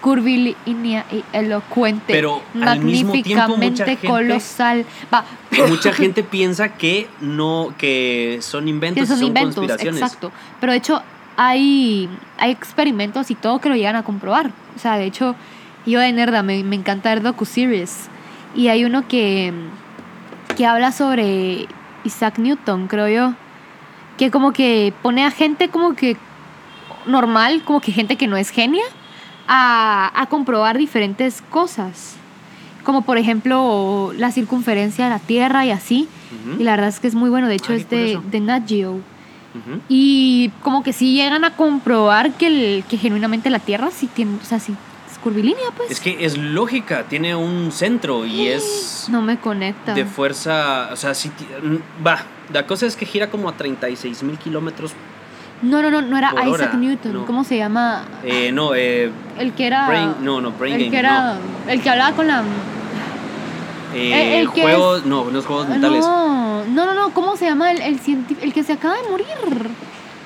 Curvilínea y elocuente. Pero tiempo, magníficamente colosal. Va, Mucha gente piensa que no, que son inventos, que son inventos, conspiraciones. exacto. Pero de hecho hay, hay experimentos y todo que lo llegan a comprobar. O sea, de hecho, yo de nerda me, me encanta ver docu-series. Y hay uno que, que habla sobre Isaac Newton, creo yo. Que como que pone a gente como que normal, como que gente que no es genia, a, a comprobar diferentes cosas. Como por ejemplo la circunferencia de la Tierra y así. Y la verdad es que es muy bueno. De hecho, Ah, es de, de Nat Geo. Y como que sí llegan a comprobar que, el, que genuinamente la Tierra sí tiene, o sea, sí curvilínea, pues. Es que es lógica, tiene un centro y es No me conecta. de fuerza, o sea, sí, mm, va, la cosa es que gira como a 36 mil kilómetros, No, no, no, no era Isaac hora, Newton. no. ¿Cómo se llama? eh, no, eh, El que era. brain, no, no, brain el game, que era. El que hablaba con la. no, eh, el- el que juegos, no, no es juegos mentales, No, no, no. ¿Cómo se llama el, el científico? El que se acaba de morir.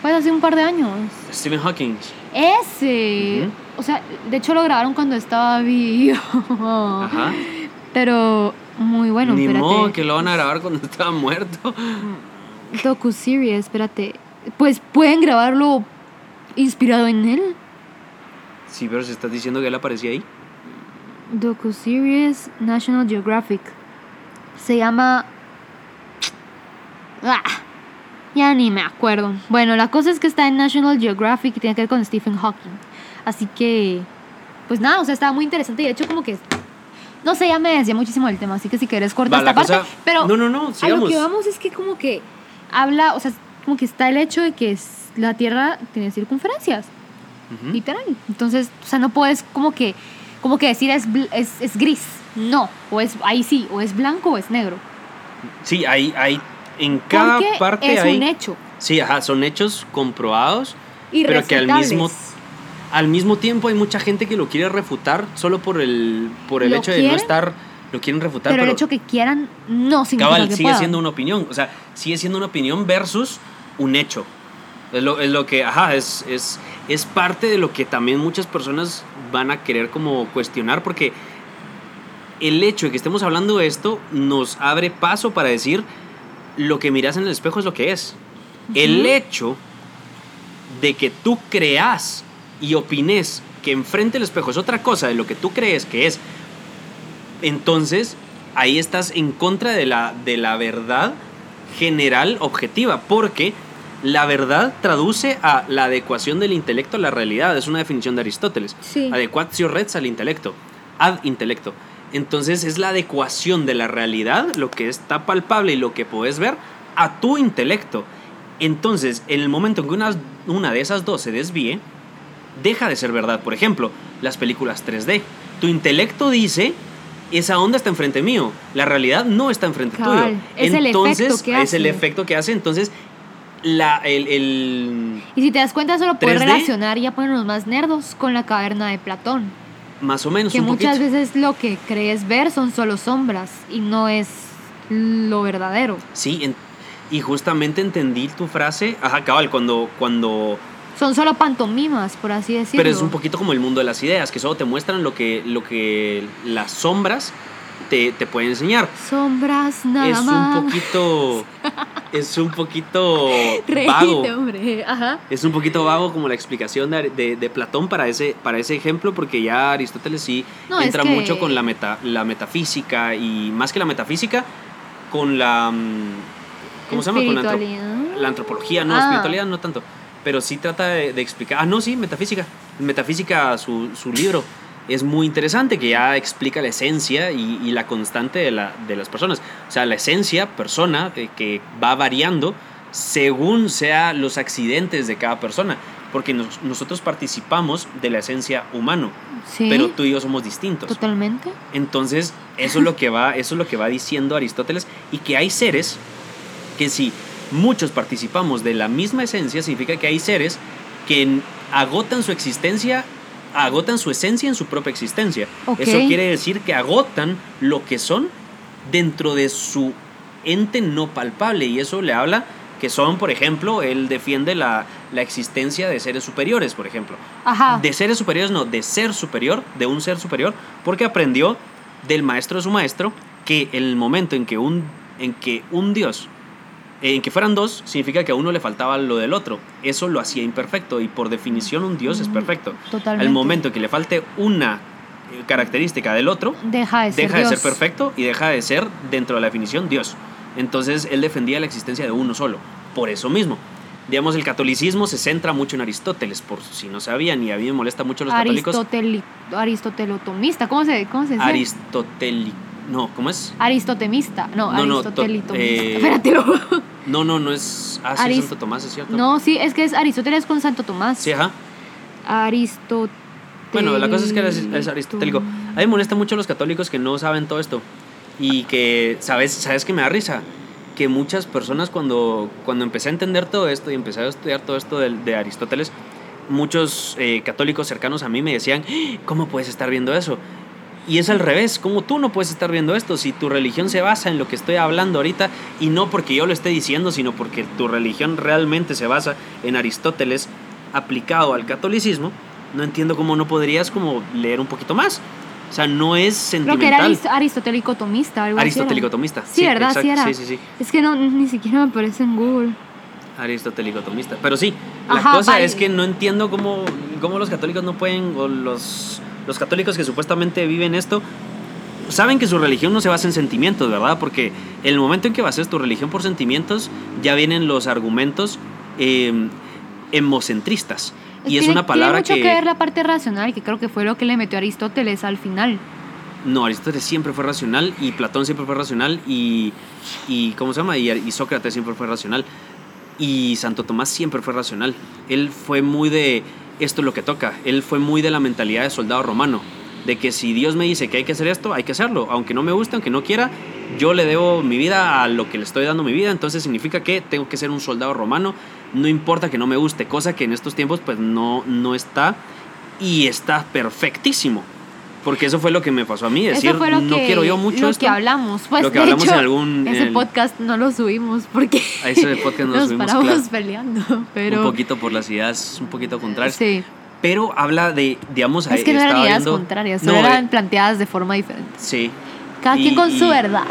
Fue hace un par de años. Stephen Hawking, Ese. O sea, de hecho lo grabaron cuando estaba vivo. ajá, Pero muy bueno, ni espérate. modo que lo van a grabar cuando estaba muerto, Docu-series, espérate. Pues pueden grabarlo inspirado en él. sí, pero si estás diciendo que él aparecía ahí, docu-series National Geographic. Se llama... Ah, ya ni me acuerdo. Bueno, la cosa es que está en National Geographic y tiene que ver con Stephen Hawking. Así que, pues nada, o sea, estaba muy interesante y de hecho como que... No sé, ya me decía muchísimo el tema, así que si quieres corta Va, esta parte. cosa- Pero No, no, no, a lo que vamos es que como que habla, o sea, como que está el hecho de que la Tierra tiene circunferencias Ujú. literal. Entonces, o sea, no puedes como que, como que decir es, es, es gris. No, o es ahí sí, o es blanco o es negro. Sí, hay, hay en cada Porque parte es hay... un hecho. Sí, ajá, son hechos comprobados, pero que al mismo, al mismo tiempo hay mucha gente que lo quiere refutar solo por el, por el ¿Lo hecho de no estar, lo quieren refutar, Pero, pero, el hecho que quieran no significa cabal, que sigue puedan. siendo una opinión, o sea, sigue siendo una opinión versus un hecho. Es lo, es lo que, ajá, es, es, es parte de lo que también muchas personas van a querer como cuestionar porque el hecho de que estemos hablando de esto nos abre paso para decir lo que miras en el espejo es lo que es. El hecho de que tú creas y opines que enfrente del espejo es otra cosa de lo que tú crees que es, entonces ahí estás en contra de la, de la verdad general objetiva, porque la verdad traduce a la adecuación del intelecto a la realidad, es una definición de Aristóteles. Sí. Adequatio res al intelecto, ad intelecto. Entonces es la adecuación de la realidad, lo que está palpable y lo que puedes ver, a tu intelecto. Entonces, en el momento en que una, una de esas dos se desvíe, deja de ser verdad. Por ejemplo, las películas 3D. Tu intelecto dice, esa onda está enfrente mío. La realidad no está enfrente Cabal, tuyo. es el Entonces, efecto que es el efecto que hace. Entonces, la, el, el- Y si te das cuenta, eso lo puedes 3D. relacionar, ya ponernos más nerdos, con la caverna de Platón. Más o menos Que un muchas poquito. veces lo que crees ver son solo sombras y no es lo verdadero. Sí, en- y justamente entendí tu frase. Ajá, cabal, cuando, cuando Son solo pantomimas, por así decirlo. Pero es un poquito como el mundo de las ideas, que solo te muestran lo que, lo que las sombras te, te pueden enseñar. Sombras nada es más. un poquito. Es un poquito Reíte, vago. hombre. Ajá. Es un poquito vago como la explicación de, de- de Platón para ese, para ese ejemplo, porque ya Aristóteles sí No, es entra que- mucho con la, meta, la metafísica y más que la metafísica, con la. mm, ¿Cómo se llama? Con la, antro- la antropología, no, Ah. espiritualidad no tanto. Pero sí trata de, de explicar. Ah, no, sí, metafísica. Metafísica, su, su libro, es muy interesante, que ya explica la esencia y, y la constante de, la, de las personas. O sea, la esencia, persona, eh, que va variando según sea los accidentes de cada persona. Porque nos- nosotros participamos de la esencia humano, Sí, pero tú y yo somos distintos. totalmente. Entonces, eso es lo que va, eso es lo que va diciendo Aristóteles y que hay seres que si muchos participamos de la misma esencia, significa que hay seres que agotan su existencia, agotan su esencia en su propia existencia. Eso quiere decir que agotan lo que son dentro de su ente no palpable y eso le habla que son, por ejemplo, él defiende la, la existencia de seres superiores, por ejemplo. Ajá. De seres superiores, no, de ser superior, de un ser superior, porque aprendió del maestro de su maestro que en el momento en que un, en que un Dios, en que fueran dos, significa que a uno le faltaba lo del otro. Eso lo hacía imperfecto y por definición un Dios es Mm, perfecto. Totalmente. Al momento en que le falte una eh, característica del otro, Deja de ser deja de ser perfecto y deja de ser, dentro de la definición, Dios. Entonces él defendía la existencia de uno solo. Por eso mismo. Digamos, el catolicismo se centra mucho en Aristóteles, por si no sabían, y a mí me molesta mucho los católicos. Aristotelotomista. ¿Cómo se, cómo se dice? Aristotélico. No, ¿cómo es? Aristotemista. No, No, no, to- aristotelitomista. eh, Espérate, lo- No, no, no es. Ah, sí, Aris- Santo Tomás, es cierto. No, sí, es que es Aristóteles con Santo Tomás. Sí, ajá. Aristóteles. Bueno, la cosa es que es, es aristotélico. A mí me molesta mucho los católicos que no saben todo esto. Y que, ¿sabes, ¿sabes que me da risa? Que muchas personas cuando, cuando empecé a entender todo esto y empecé a estudiar todo esto de, de Aristóteles, muchos eh, católicos cercanos a mí me decían, "¡Ah! ¿cómo puedes estar viendo eso? Y es al revés, ¿cómo tú no puedes estar viendo esto? Si tu religión se basa en lo que estoy hablando ahorita, y no porque yo lo esté diciendo, sino porque tu religión realmente se basa en Aristóteles aplicado al catolicismo, no entiendo cómo no podrías como leer un poquito más. O sea, no es Creo que era sentimental. arist- aristotélico tomista. Algo así era. Aristotélico tomista. Sí, ¿verdad? Sí era. Sí, sí, sí. Es que no, ni siquiera me aparece en Google. Aristotélico tomista. Pero sí, la cosa vale. es que no entiendo cómo, cómo los católicos no pueden, o los, los católicos que supuestamente viven esto, saben que su religión no se basa en sentimientos, ¿verdad? Porque el momento en que bases tu religión por sentimientos, ya vienen los argumentos eh, hemocentristas. Y es Tiene- una palabra tiene mucho que... que ver la parte racional, que creo que fue lo que le metió Aristóteles al final. No, Aristóteles siempre fue racional y Platón siempre fue racional y, y ¿cómo se llama? Y, y Sócrates siempre fue racional y Santo Tomás siempre fue racional. Él fue muy de esto es lo que toca. Él fue muy de la mentalidad de soldado romano, de que si Dios me dice que hay que hacer esto, hay que hacerlo, aunque no me guste, aunque no quiera, yo le debo mi vida a lo que le estoy dando mi vida, entonces significa que tengo que ser un soldado romano, no importa que no me guste, cosa que en estos tiempos pues no no está y está perfectísimo. Porque eso fue lo que me pasó a mí, decir, Eso fue lo no que, quiero yo mucho lo esto. que hablamos. Pues, Lo que de hablamos hecho, en algún- Ese en el- podcast no lo subimos porque ese podcast nos nos subimos, paramos claro. peleando. Pero, Un poquito por las ideas un poquito contrarias. Sí. Pero habla de, digamos, Es que no eran ideas viendo- contrarias, No, solo eran eh, planteadas de forma diferente. sí. Cada Y- quien con su verdad.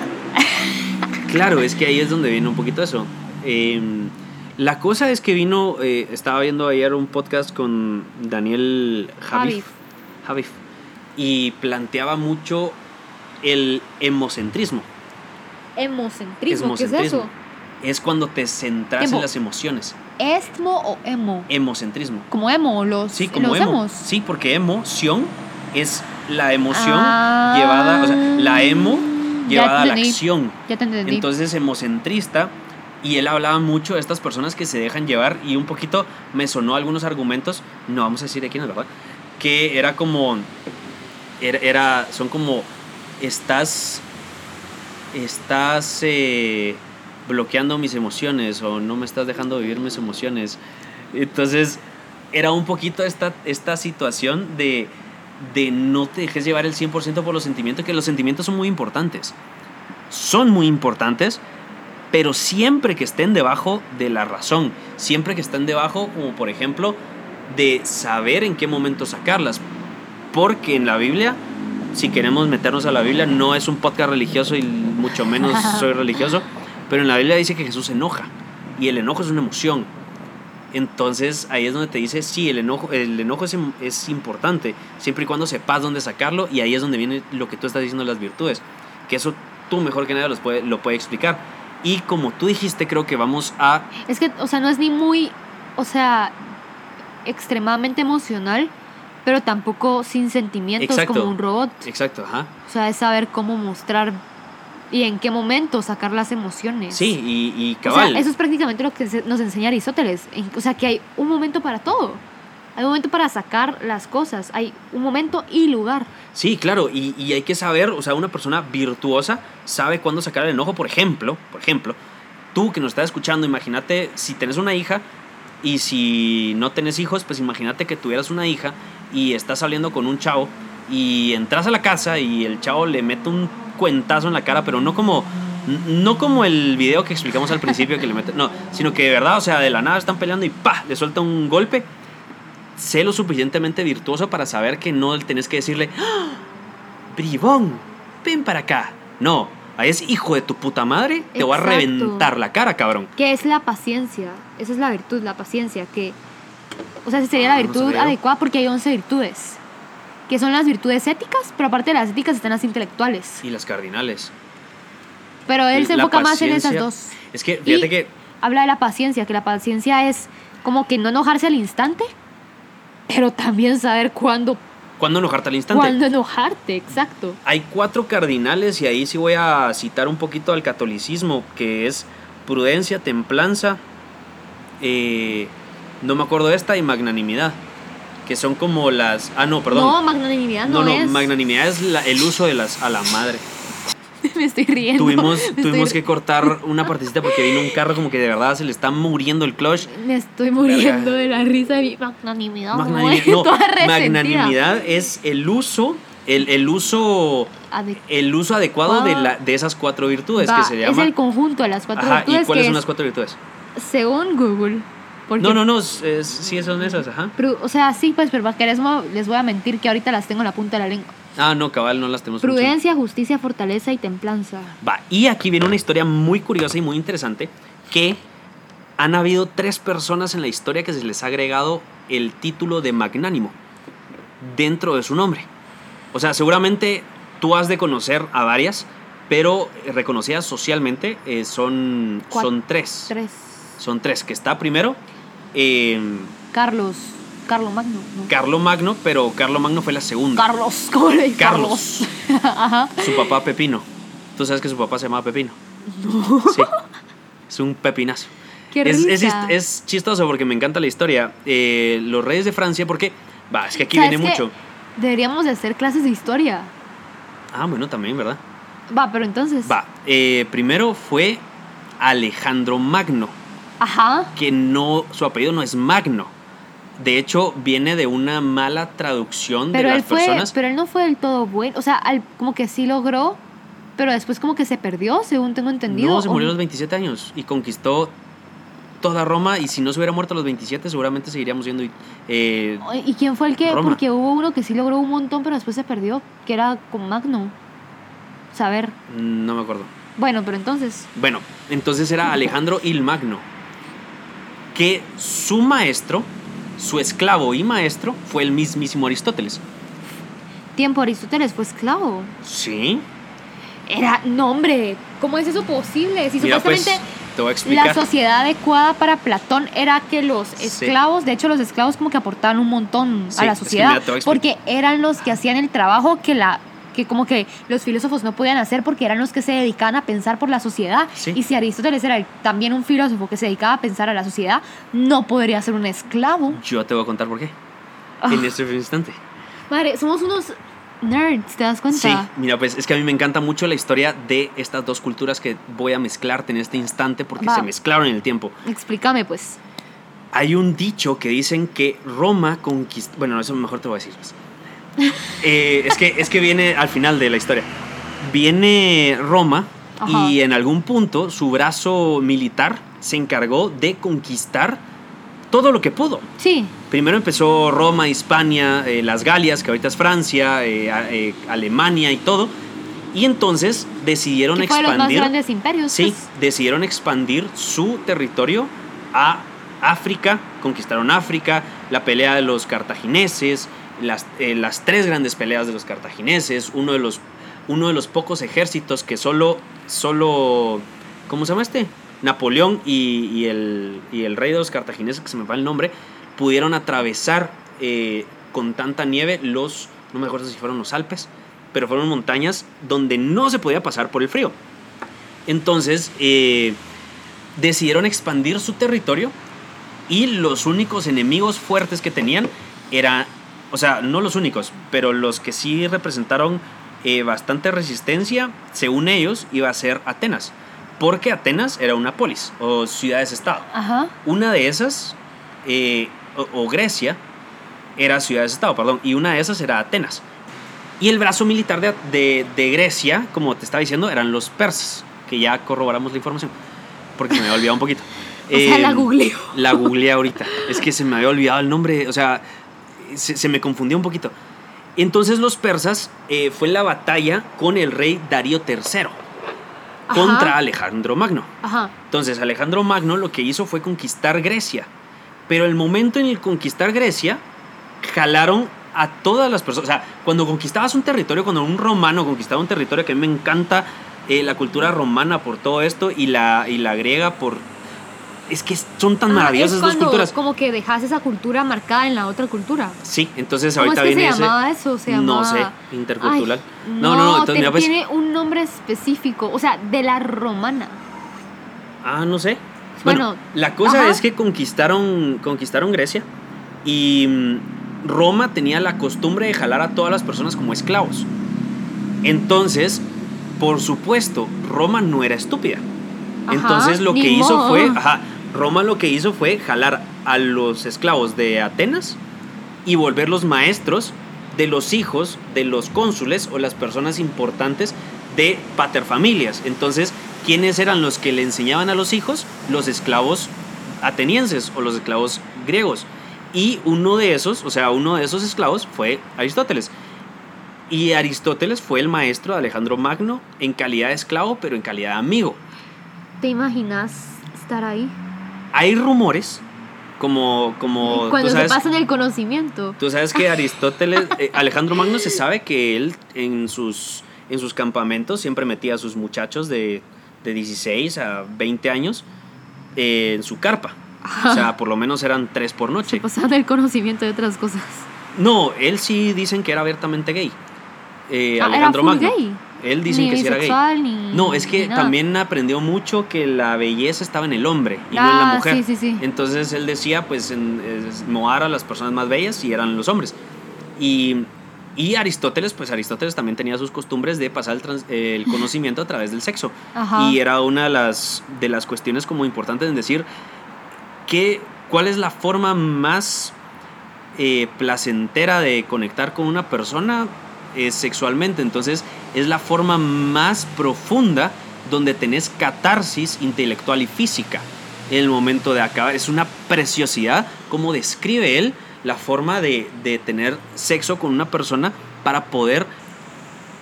Claro, es que ahí es donde viene un poquito eso. Eh, la cosa es que vino, eh, estaba viendo ayer un podcast con Daniel Javif, Javif, y planteaba mucho el hemocentrismo. Hemocentrismo, ¿qué es eso? Es cuando te centras Emo. en las emociones. ¿Estmo o emo? Hemocentrismo. Como emo, los, Sí, como los emo. emos. Sí, porque emoción es la emoción Ah. llevada, o sea, la emo llevada a la acción. Ya te entendí. Entonces, hemocentrista. Y él hablaba mucho de estas personas que se dejan llevar y un poquito me sonó algunos argumentos, no vamos a decir de quién es, ¿verdad? Que era como, era, son como, estás, estás eh, bloqueando mis emociones o no me estás dejando vivir mis emociones. Entonces, era un poquito esta, esta situación de, de no te dejes llevar el 100% por los sentimientos, que los sentimientos son muy importantes. Son muy importantes, pero siempre que estén debajo de la razón, siempre que estén debajo, como por ejemplo, de saber en qué momento sacarlas. Porque en la Biblia, si queremos meternos a la Biblia, no es un podcast religioso y mucho menos soy religioso, pero en la Biblia dice que Jesús se enoja y el enojo es una emoción. Entonces ahí es donde te dice, sí, el enojo, el enojo es, im- es importante, siempre y cuando sepas dónde sacarlo y ahí es donde viene lo que tú estás diciendo las virtudes, que eso tú mejor que nadie los puede, lo puede explicar. Y como tú dijiste, creo que vamos a... Es que, o sea, no es ni muy, o sea, extremadamente emocional, pero tampoco sin sentimientos Exacto. como un robot. Exacto, ajá. O sea, es saber cómo mostrar y en qué momento sacar las emociones. Sí, y, y O cabal. sea, eso es prácticamente lo que nos enseña Aristóteles. O sea, que hay un momento para todo. Hay un momento para sacar las cosas. Hay un momento y lugar. Sí, claro, y, y hay que saber, o sea, una persona virtuosa sabe cuándo sacar el enojo, por ejemplo, por ejemplo, tú que nos estás escuchando, imagínate si tenés una hija y si no tenés hijos, pues imagínate que tuvieras una hija y estás saliendo con un chavo y entras a la casa y el chavo le mete un cuentazo en la cara, pero no como no como el video que explicamos al principio que le mete, no, sino que de verdad, o sea, de la nada están peleando y pa, le suelta un golpe. Sé lo suficientemente virtuoso para saber que no tenés que decirle, ¡Ah! bribón, ven para acá. No, ahí es hijo de tu puta madre, te voy a reventar la cara, cabrón. Que es la paciencia. Esa es la virtud, la paciencia. Que, o sea, sería la Ah, virtud adecuada porque hay 11 virtudes. Que son las virtudes éticas, pero aparte de las éticas están las intelectuales. Y las cardinales. Pero él se La enfoca más en esas dos. Es que, fíjate Y que Habla de la paciencia, que la paciencia es como que no enojarse al instante, pero también saber cuándo, cuando enojarte al instante. cuándo enojarte, exacto. Hay cuatro cardinales y ahí sí voy a citar un poquito al catolicismo, que es prudencia, templanza, eh, no me acuerdo de esta, y magnanimidad. Que son como las... Ah, no, perdón. No, magnanimidad no, no, no, es. magnanimidad es la- el uso de las... A la madre. Me estoy riendo. Tuvimos, me tuvimos estoy, que cortar una partecita porque vino un carro como que de verdad se le está muriendo el clutch. Me estoy muriendo de la risa de mi magnanimidad. Magnanimidad, no, magnanimidad es el uso, el, el uso, el uso adecuado de, la, de esas cuatro virtudes Va, que se llama. Es el conjunto de las cuatro Ajá, virtudes ¿y cuáles son las cuatro virtudes? según Google. Porque, No, no, no, es- es- sí son esas, ajá. pru- o sea, sí, pues, pero que les, voy a mentir que ahorita las tengo en la punta de la lengua. Ah, no, cabal, no las tenemos mucho. Prudencia, justicia, fortaleza y templanza. Va, y aquí viene una historia muy curiosa y muy interesante que han habido tres personas en la historia que se les ha agregado el título de magnánimo dentro de su nombre. O sea, seguramente tú has de conocer a varias, pero reconocidas socialmente eh, son, son tres. Tres. Son tres. Que está primero eh, Carlos. Carlos Magno. ¿no? Carlo Magno, pero Carlo Magno fue la segunda. Carlos. ¿Cómo le dices? Carlos. Ajá. Su papá Pepino. ¿Tú sabes que su papá se llamaba Pepino? Sí. Es un pepinazo. Qué es, es, chistoso porque me encanta la historia. Eh, los reyes de Francia, porque. Va, es que aquí ¿Sabes viene mucho. Deberíamos de hacer clases de historia. Ah, bueno, también, ¿verdad? Va, pero entonces. Va. eh, primero fue Alejandro Magno, Ajá. que no. Su apellido no es Magno. De hecho, viene de una mala traducción Pero de él las fue. personas. Pero él no fue del todo bueno. O sea, al- como que sí logró. Pero después como que se perdió, según tengo entendido. No, se murió a los 27 años y conquistó toda Roma. Y si no se hubiera muerto a los 27, seguramente seguiríamos siendo. eh, ¿Y quién fue el que? Roma. Porque hubo uno que sí logró un montón, pero después se perdió, que era con Magno. Saber. no me acuerdo. Bueno, pero entonces. Bueno, entonces era Alejandro il Magno, que su maestro, su esclavo y maestro, fue el mismísimo Aristóteles. Tiempo Aristóteles fue esclavo. Sí. Era. No, hombre. ¿Cómo es eso posible? Si Mira, pues, supuestamente. te voy a explicar. La sociedad adecuada para Platón era que los Sí. esclavos, de hecho los esclavos como que aportaban un montón Sí, a la es que sociedad, mira, porque eran los que hacían el trabajo que la que como que los filósofos no podían hacer porque eran los que se dedicaban a pensar por la sociedad. Sí. Y si Aristóteles era también un filósofo que se dedicaba a pensar a la sociedad, no podría ser un esclavo. Yo te voy a contar por qué. Ah. En este instante. Madre, somos unos nerds, ¿te das cuenta? Sí, mira, pues es que a mí me encanta mucho la historia de estas dos culturas que voy a mezclarte en este instante porque Va. se mezclaron en el tiempo. Explícame pues. Hay un dicho que dicen que Roma conquistó. Bueno, eso mejor te voy a decir. pues. Eh, es, que, es que viene al final de la historia. Viene Roma Ajá. y en algún punto su brazo militar se encargó de conquistar todo lo que pudo. Sí, Primero empezó Roma, Hispania, eh, las Galias, que ahorita es Francia, eh, Alemania y todo. Y entonces decidieron fue de los más expandir. grandes imperios. Sí, pues. decidieron expandir su territorio a África, conquistaron África, la pelea de los cartagineses, las, eh, las tres grandes peleas de los cartagineses, uno de los, uno de los pocos ejércitos que solo, solo, ¿cómo se llama este? Napoleón y, el, y el rey de los cartagineses, que se me va el nombre, pudieron atravesar eh, con tanta nieve los, no me acuerdo si fueron los Alpes, pero fueron montañas donde no se podía pasar por el frío. Entonces, eh, decidieron expandir su territorio y los únicos enemigos fuertes que tenían eran, o sea, no los únicos, pero los que sí representaron eh, bastante resistencia, según ellos, iba a ser Atenas. Porque Atenas era una polis o ciudades-estado. Una de esas, eh, o, o Grecia, era ciudades-estado, perdón, y una de esas era Atenas. Y el brazo militar de, de- de Grecia, como te estaba diciendo, eran los persas, que ya corroboramos la información, porque se me había olvidado un poquito. O sea, la Eh, googleo. La googleé ahorita. Es que se me había olvidado el nombre, o sea, se, se me confundió un poquito. Entonces los persas eh, fue la batalla con el rey Darío III Ajá. contra Alejandro Magno. Ajá. Entonces Alejandro Magno lo que hizo fue conquistar Grecia. Pero el momento en el conquistar Grecia, jalaron a todas las personas. O sea, cuando conquistabas un territorio, cuando un romano conquistaba un territorio, que a mí me encanta eh, la cultura romana por todo esto y la, y la griega por... Es que son tan Ah, maravillosas es esas dos culturas. Como que dejas esa cultura marcada en la otra cultura. Sí, entonces ¿Cómo es ahorita que se viene ese... eso? Se No sé, intercultural. Ay, no, no, no, entonces te- mira, pues- tiene un nombre específico, o sea, de la romana. Ah, no sé. Bueno, Bueno, la cosa ajá. es que conquistaron, conquistaron Grecia y mm, Roma tenía la costumbre de jalar a todas las personas como esclavos. Entonces, por supuesto, Roma no era estúpida. Ajá, Entonces lo que hizo modo. fue, ajá, Roma lo que hizo fue jalar a los esclavos de Atenas y volverlos maestros de los hijos de los cónsules o las personas importantes de paterfamilias. Entonces, ¿quiénes eran los que le enseñaban a los hijos? Los esclavos atenienses o los esclavos griegos. Y uno de esos, o sea, uno de esos esclavos fue Aristóteles. Y Aristóteles fue el maestro de Alejandro Magno en calidad de esclavo, pero en calidad de amigo. ¿te imaginas estar ahí? Hay rumores Como, como Cuando tú se sabes, pasan el conocimiento. tú sabes que Aristóteles, eh, Alejandro Magno se sabe que él en sus, en sus campamentos siempre metía a sus muchachos de, de 16 a 20 años eh, en su carpa. O sea, por lo menos eran tres por Se noche. pasaban el conocimiento de otras cosas. No, él sí dicen que era abiertamente gay. Eh, Ah, era Alejandro full Magno. gay. Él dicen Ni que sí era gay. ni- No, es que también aprendió mucho que la belleza estaba en el hombre y no en la Ah, mujer. sí, sí, sí. Entonces él decía, pues, en, es, Moar a las personas más bellas y eran los hombres. Y, y Aristóteles, pues Aristóteles también tenía sus costumbres de pasar el, trans- el conocimiento a través del sexo. Ajá. Y era una de las, de las cuestiones como importantes en decir que, cuál es la forma más eh, placentera de conectar con una persona eh, sexualmente. Entonces es la forma más profunda donde tenés catarsis intelectual y física el momento de acabar. Es una preciosidad como describe él la forma de, de tener sexo con una persona para poder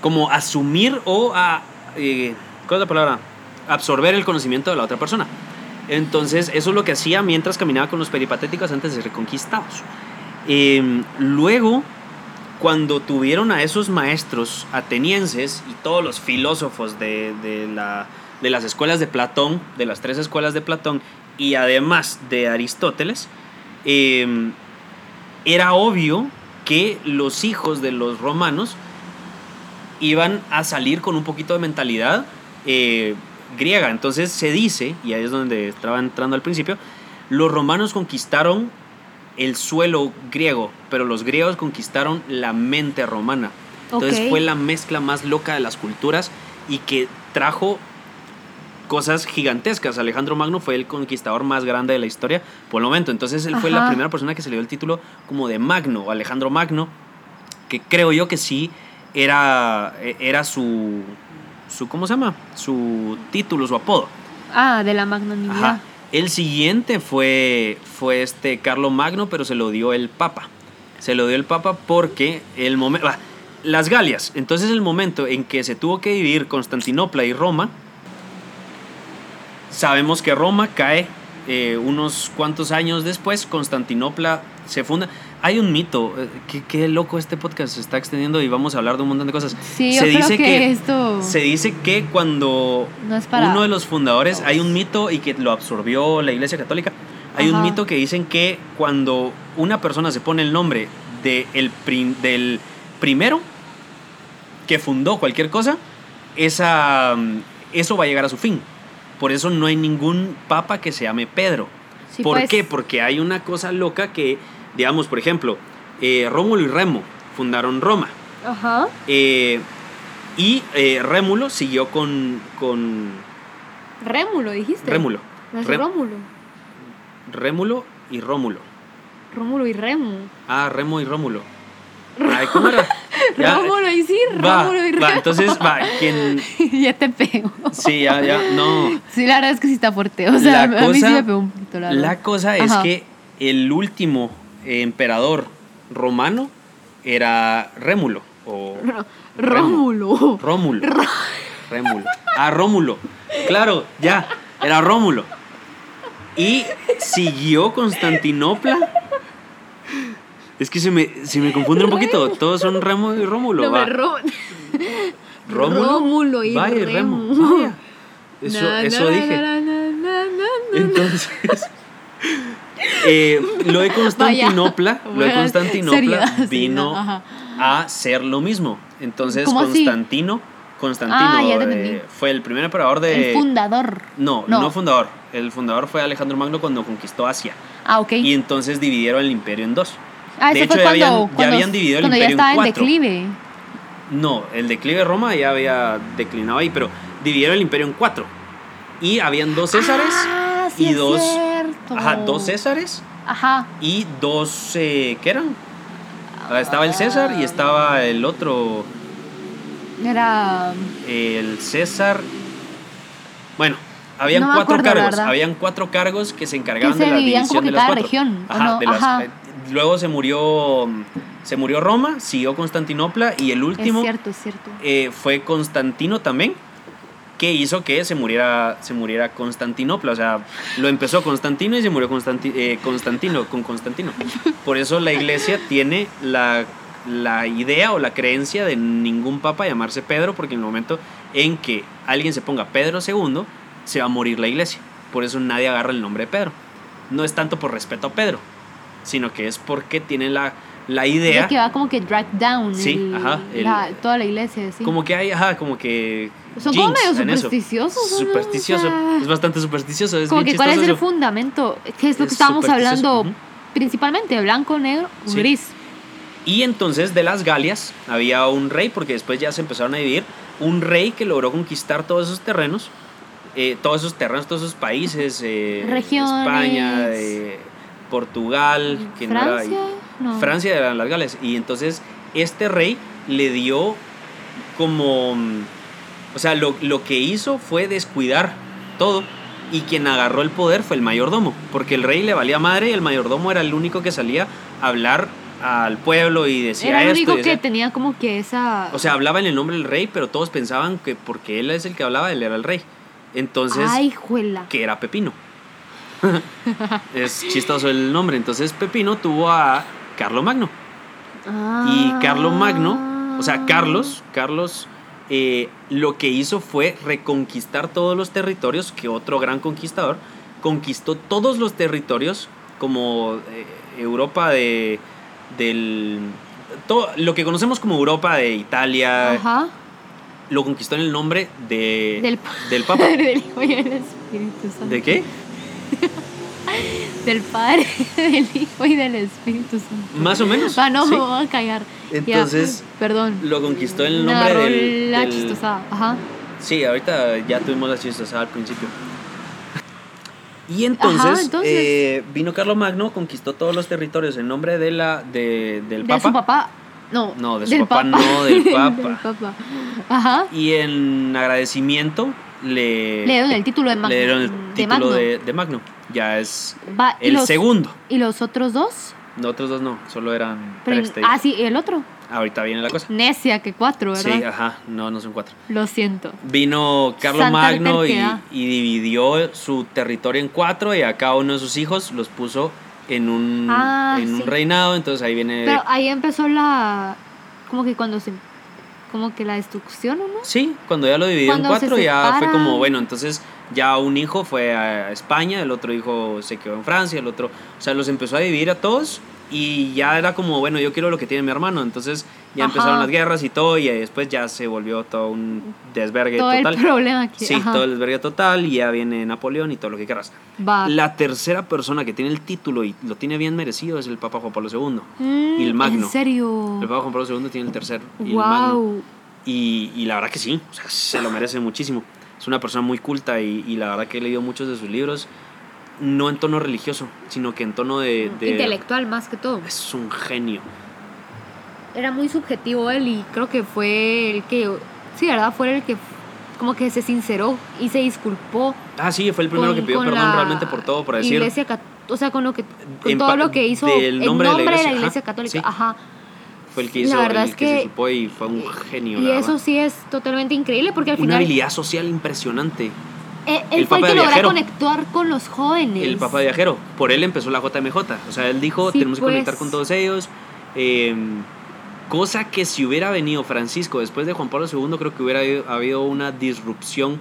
como asumir o a, eh, ¿cuál es la palabra? absorber el conocimiento de la otra persona. Entonces, eso es lo que hacía mientras caminaba con los peripatéticos antes de ser conquistados. Eh, luego, cuando tuvieron a esos maestros atenienses y todos los filósofos de, de la- de las escuelas de Platón, de las tres escuelas de Platón, y además de Aristóteles, eh, era obvio que los hijos de los romanos iban a salir con un poquito de mentalidad eh, griega. Entonces se dice, y ahí es donde estaba entrando al principio, los romanos conquistaron el suelo griego, pero los griegos conquistaron la mente romana. Entonces fue la mezcla más loca de las culturas y que trajo cosas gigantescas. Alejandro Magno fue el conquistador más grande de la historia por el momento. Entonces él fue la primera persona que se le dio el título como de Magno, Alejandro Magno, que creo yo que sí era, era su, su, ¿cómo se llama? Su título, su apodo. Ah, de la magnanimidad. Ajá. El siguiente fue, fue este Carlo Magno, pero se lo dio el Papa. Se lo dio el Papa porque el momento... las Galias. Entonces el momento en que se tuvo que dividir Constantinopla y Roma, sabemos que Roma cae eh, unos cuantos años después, Constantinopla se funda. Hay un mito, eh, qué, qué loco este podcast se está extendiendo y vamos a hablar de un montón de cosas. Sí, yo se creo que esto- Se dice que cuando No es para uno de los fundadores, hay un mito y que lo absorbió la Iglesia Católica, hay un mito que dicen que cuando una persona se pone el nombre de el prim- del primero que fundó cualquier cosa, esa, mm, eso va a llegar a su fin. Por eso no hay ningún papa que se llame Pedro. Sí, ¿Por pues. qué? Porque hay una cosa loca que, digamos, por ejemplo, eh, Rómulo y Remo fundaron Roma. Ajá. Eh, y eh, Rémulo siguió con, con Rémulo, dijiste. Rémulo. No es Rómulo. Rémulo y Rómulo. Rómulo y Remo. Ah, Remo y Rómulo. Ay, ¿cómo era? Ya, Rómulo y sí, va, Rómulo y Remo. va, entonces, va, quien... ya te pego. Sí, ya, ya, no. Sí, la verdad es que sí está fuerte. O sea, La a mí sí cosa- me pegó un poquito, la verdad. La cosa es Ajá. que el último emperador romano era Rémulo. O. Rómulo. Rómulo. Rémulo. Ah, Rómulo. Claro, ya. Era Rómulo. Y siguió Constantinopla. Es que se me, se me confunden un poquito. Todos son Remo y Rómulo. No, va. Rómulo. Rómulo y Vaya, Remo. Vaya. Eso, Na, eso na, dije. na. Entonces, eh, lo de Constantinopla, lo de Constantinopla seriedad, vino no, a ser lo mismo. Entonces. Constantino, Constantino Ah, eh, fue el primer emperador de... El fundador. no, no, fundador. El fundador fue Alejandro Magno cuando conquistó Asia. Ah, ok. Y entonces dividieron el imperio en dos. ah, de hecho, ya cuando, habían, ya habían dividido el cuando ya imperio estaba en en cuatro. declive. No, el declive de Roma ya había declinado ahí, pero dividieron el imperio en cuatro. Y habían dos Césares Ah, sí y es dos... cierto. Ajá, dos Césares Ajá. y dos, eh, ¿qué eran? Ah, Estaba el César y estaba el otro, Era. el César. Bueno, habían No cuatro acuerdo, cargos, habían cuatro cargos que se encargaban Que se de la división de las cuatro. región, ¿o Ajá, no? de las- Ajá. eh, luego se murió, se murió Roma, siguió Constantinopla y el último Es cierto, es cierto. eh, fue Constantino también, que hizo que se muriera, se muriera Constantinopla. O sea, lo empezó Constantino y se murió Constanti- eh, Constantino con Constantino. Por eso la iglesia tiene la, la idea o la creencia de ningún papa llamarse Pedro, porque en el momento en que alguien se ponga Pedro II, se va a morir la iglesia. Por eso nadie agarra el nombre de Pedro. No es tanto por respeto a Pedro, sino que es porque tiene la, la idea. Ya que va como que drag down Sí, el- ajá, el- la- toda la iglesia, sí. Como que hay, ajá, como que. Son como medio supersticiosos, ¿no? Supersticioso. O sea, es bastante supersticioso. Es como bien que cuál es el fundamento, que es lo que Es estábamos hablando principalmente, blanco, negro, Sí. gris. Y entonces de las Galias había un rey, porque después ya se empezaron a dividir, un rey que logró conquistar todos esos terrenos, eh, todos esos terrenos, todos esos países, eh. España, eh, Portugal, que no era- Francia, no. Francia eran las Gales. Y entonces este rey le dio como... O sea, lo, lo que hizo fue descuidar todo. Y quien agarró el poder fue el mayordomo. Porque el rey le valía madre y el mayordomo era el único que salía a hablar al pueblo y decía Era el único que tenía como que esa... o sea, hablaba en el nombre del rey, pero todos pensaban que porque él es el que hablaba, él era el rey. Entonces, Ay, juela. que era Pepino. es chistoso el nombre. Entonces, Pepino tuvo a Carlo Magno. Y Carlo Magno, o sea, Carlos, Carlos eh, lo que hizo fue reconquistar todos los territorios que otro gran conquistador conquistó todos los territorios como eh, Europa de del todo lo que conocemos como Europa de Italia Ajá. lo conquistó en el nombre de Del, del Papa del Hijo y del Espíritu Santo. ¿De qué? Del Padre, del Hijo y del Espíritu Santo. Más o menos. Ah, no, sí. me voy a callar. Ya, Entonces, perdón. Lo conquistó en el nombre agarró del, la del- chistosada. Ajá. Sí, ahorita ya tuvimos la chistosada al principio. Y entonces, Ajá, entonces. eh, vino Carlos Magno, conquistó todos los territorios en nombre de la, de, del de Papa. su papá. No, No, de su del papá, no, del Papa. Del Papa. Ajá. Y en agradecimiento le, Le dieron el título de Magno. le dieron el de título Magno. de, de Magno. Ya es Va, el los- segundo. ¿Y los otros dos? Los otros dos no, solo eran Pero- tres. ah, sí, el otro. Ahorita viene la cosa. Necia, que cuatro, ¿verdad? Sí, ajá, no, no son cuatro. Lo siento. Vino Carlos Santa Magno y, y dividió su territorio en cuatro y a cada uno de sus hijos los puso en un, Ah, en un reinado. Entonces ahí viene... Pero ahí empezó la. Como que cuando se. Como que la destrucción, ¿o no? Sí, cuando ya lo dividió en Cuando cuatro ya fue como, bueno, entonces ya un hijo fue a España, el otro hijo se quedó en Francia, el otro... O sea, los empezó a dividir a todos y ya era como, bueno, yo quiero lo que tiene mi hermano. Entonces ya Ajá. empezaron las guerras y todo y después ya se volvió todo un desvergue Todo total. el problema aquí. Sí, ajá. todo el desvergue total y ya viene Napoleón y todo lo que quieras. Va. La tercera persona que tiene el título y lo tiene bien merecido es el Papa Juan Pablo II. Mm, y el Magno. ¿En serio? El Papa Juan Pablo II tiene el tercer y el Magno. Wow. Y, y la verdad que sí, o sea, se lo merece muchísimo. Es una persona muy culta y, y la verdad que he leído muchos de sus libros, no en tono religioso, sino que en tono de... de- Intelectual más que todo. Es un genio. Era muy subjetivo él y creo que fue el que. Sí, ¿verdad? Fue el que como que se sinceró y se disculpó. Ah, sí, fue el primero con- que pidió perdón realmente por todo, por decir... Iglesia o sea, con lo que con todo lo que hizo en nombre de la de iglesia, Católica. sí. Ajá. Fue el que La hizo, verdad el es que, se disculpó y fue un genio. Y la eso sí es totalmente increíble porque al Una final habilidad social impresionante. eh, él el fue el que viajero. conectar con los jóvenes. El Papa Viajero. Por él empezó la JMJ. O sea, él dijo, Sí, tenemos que pues. conectar con todos ellos. Eh, cosa que si hubiera venido Francisco después de Juan Pablo II, creo que hubiera habido, habido una disrupción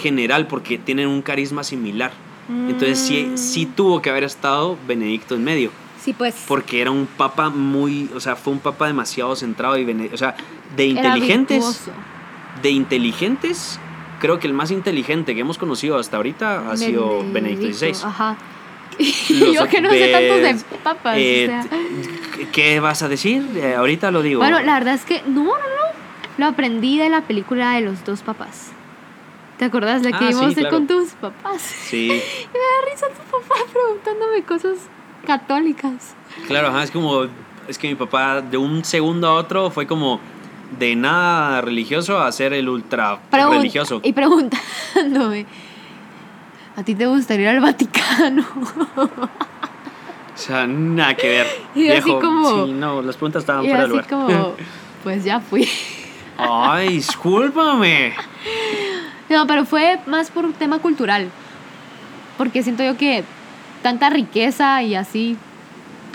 general porque tienen un carisma similar. Entonces sí, Mm. sí tuvo que haber estado Benedicto en medio. Sí, pues. Porque era un papa muy, o sea, fue un papa demasiado centrado y, bene- o sea, de inteligentes, de inteligentes, creo que el más inteligente que hemos conocido hasta ahorita ha sido Benedicto XVI. Ajá. Los Yo que no sé tantos de papas. Eh, o sea. ¿Qué vas a decir? Eh, ahorita lo digo. Bueno, la verdad es que no, no, no. Lo aprendí de la película de los dos papás. ¿Te acuerdas la que Ah, vimos claro. con tus papás? Sí, Me da risa tu papá preguntándome cosas católicas. claro, ajá, es como, es que mi papá de un segundo a otro fue como de nada religioso a ser el ultra religioso. Y preguntándome, ¿a ti te gustaría ir al Vaticano? O sea, nada que ver. Y así Viejo, como- sí, no, las preguntas estaban y fuera de así lugar. como, pues ya fui. Ay, discúlpame. No, pero fue más por un tema cultural. Porque siento yo que tanta riqueza y así,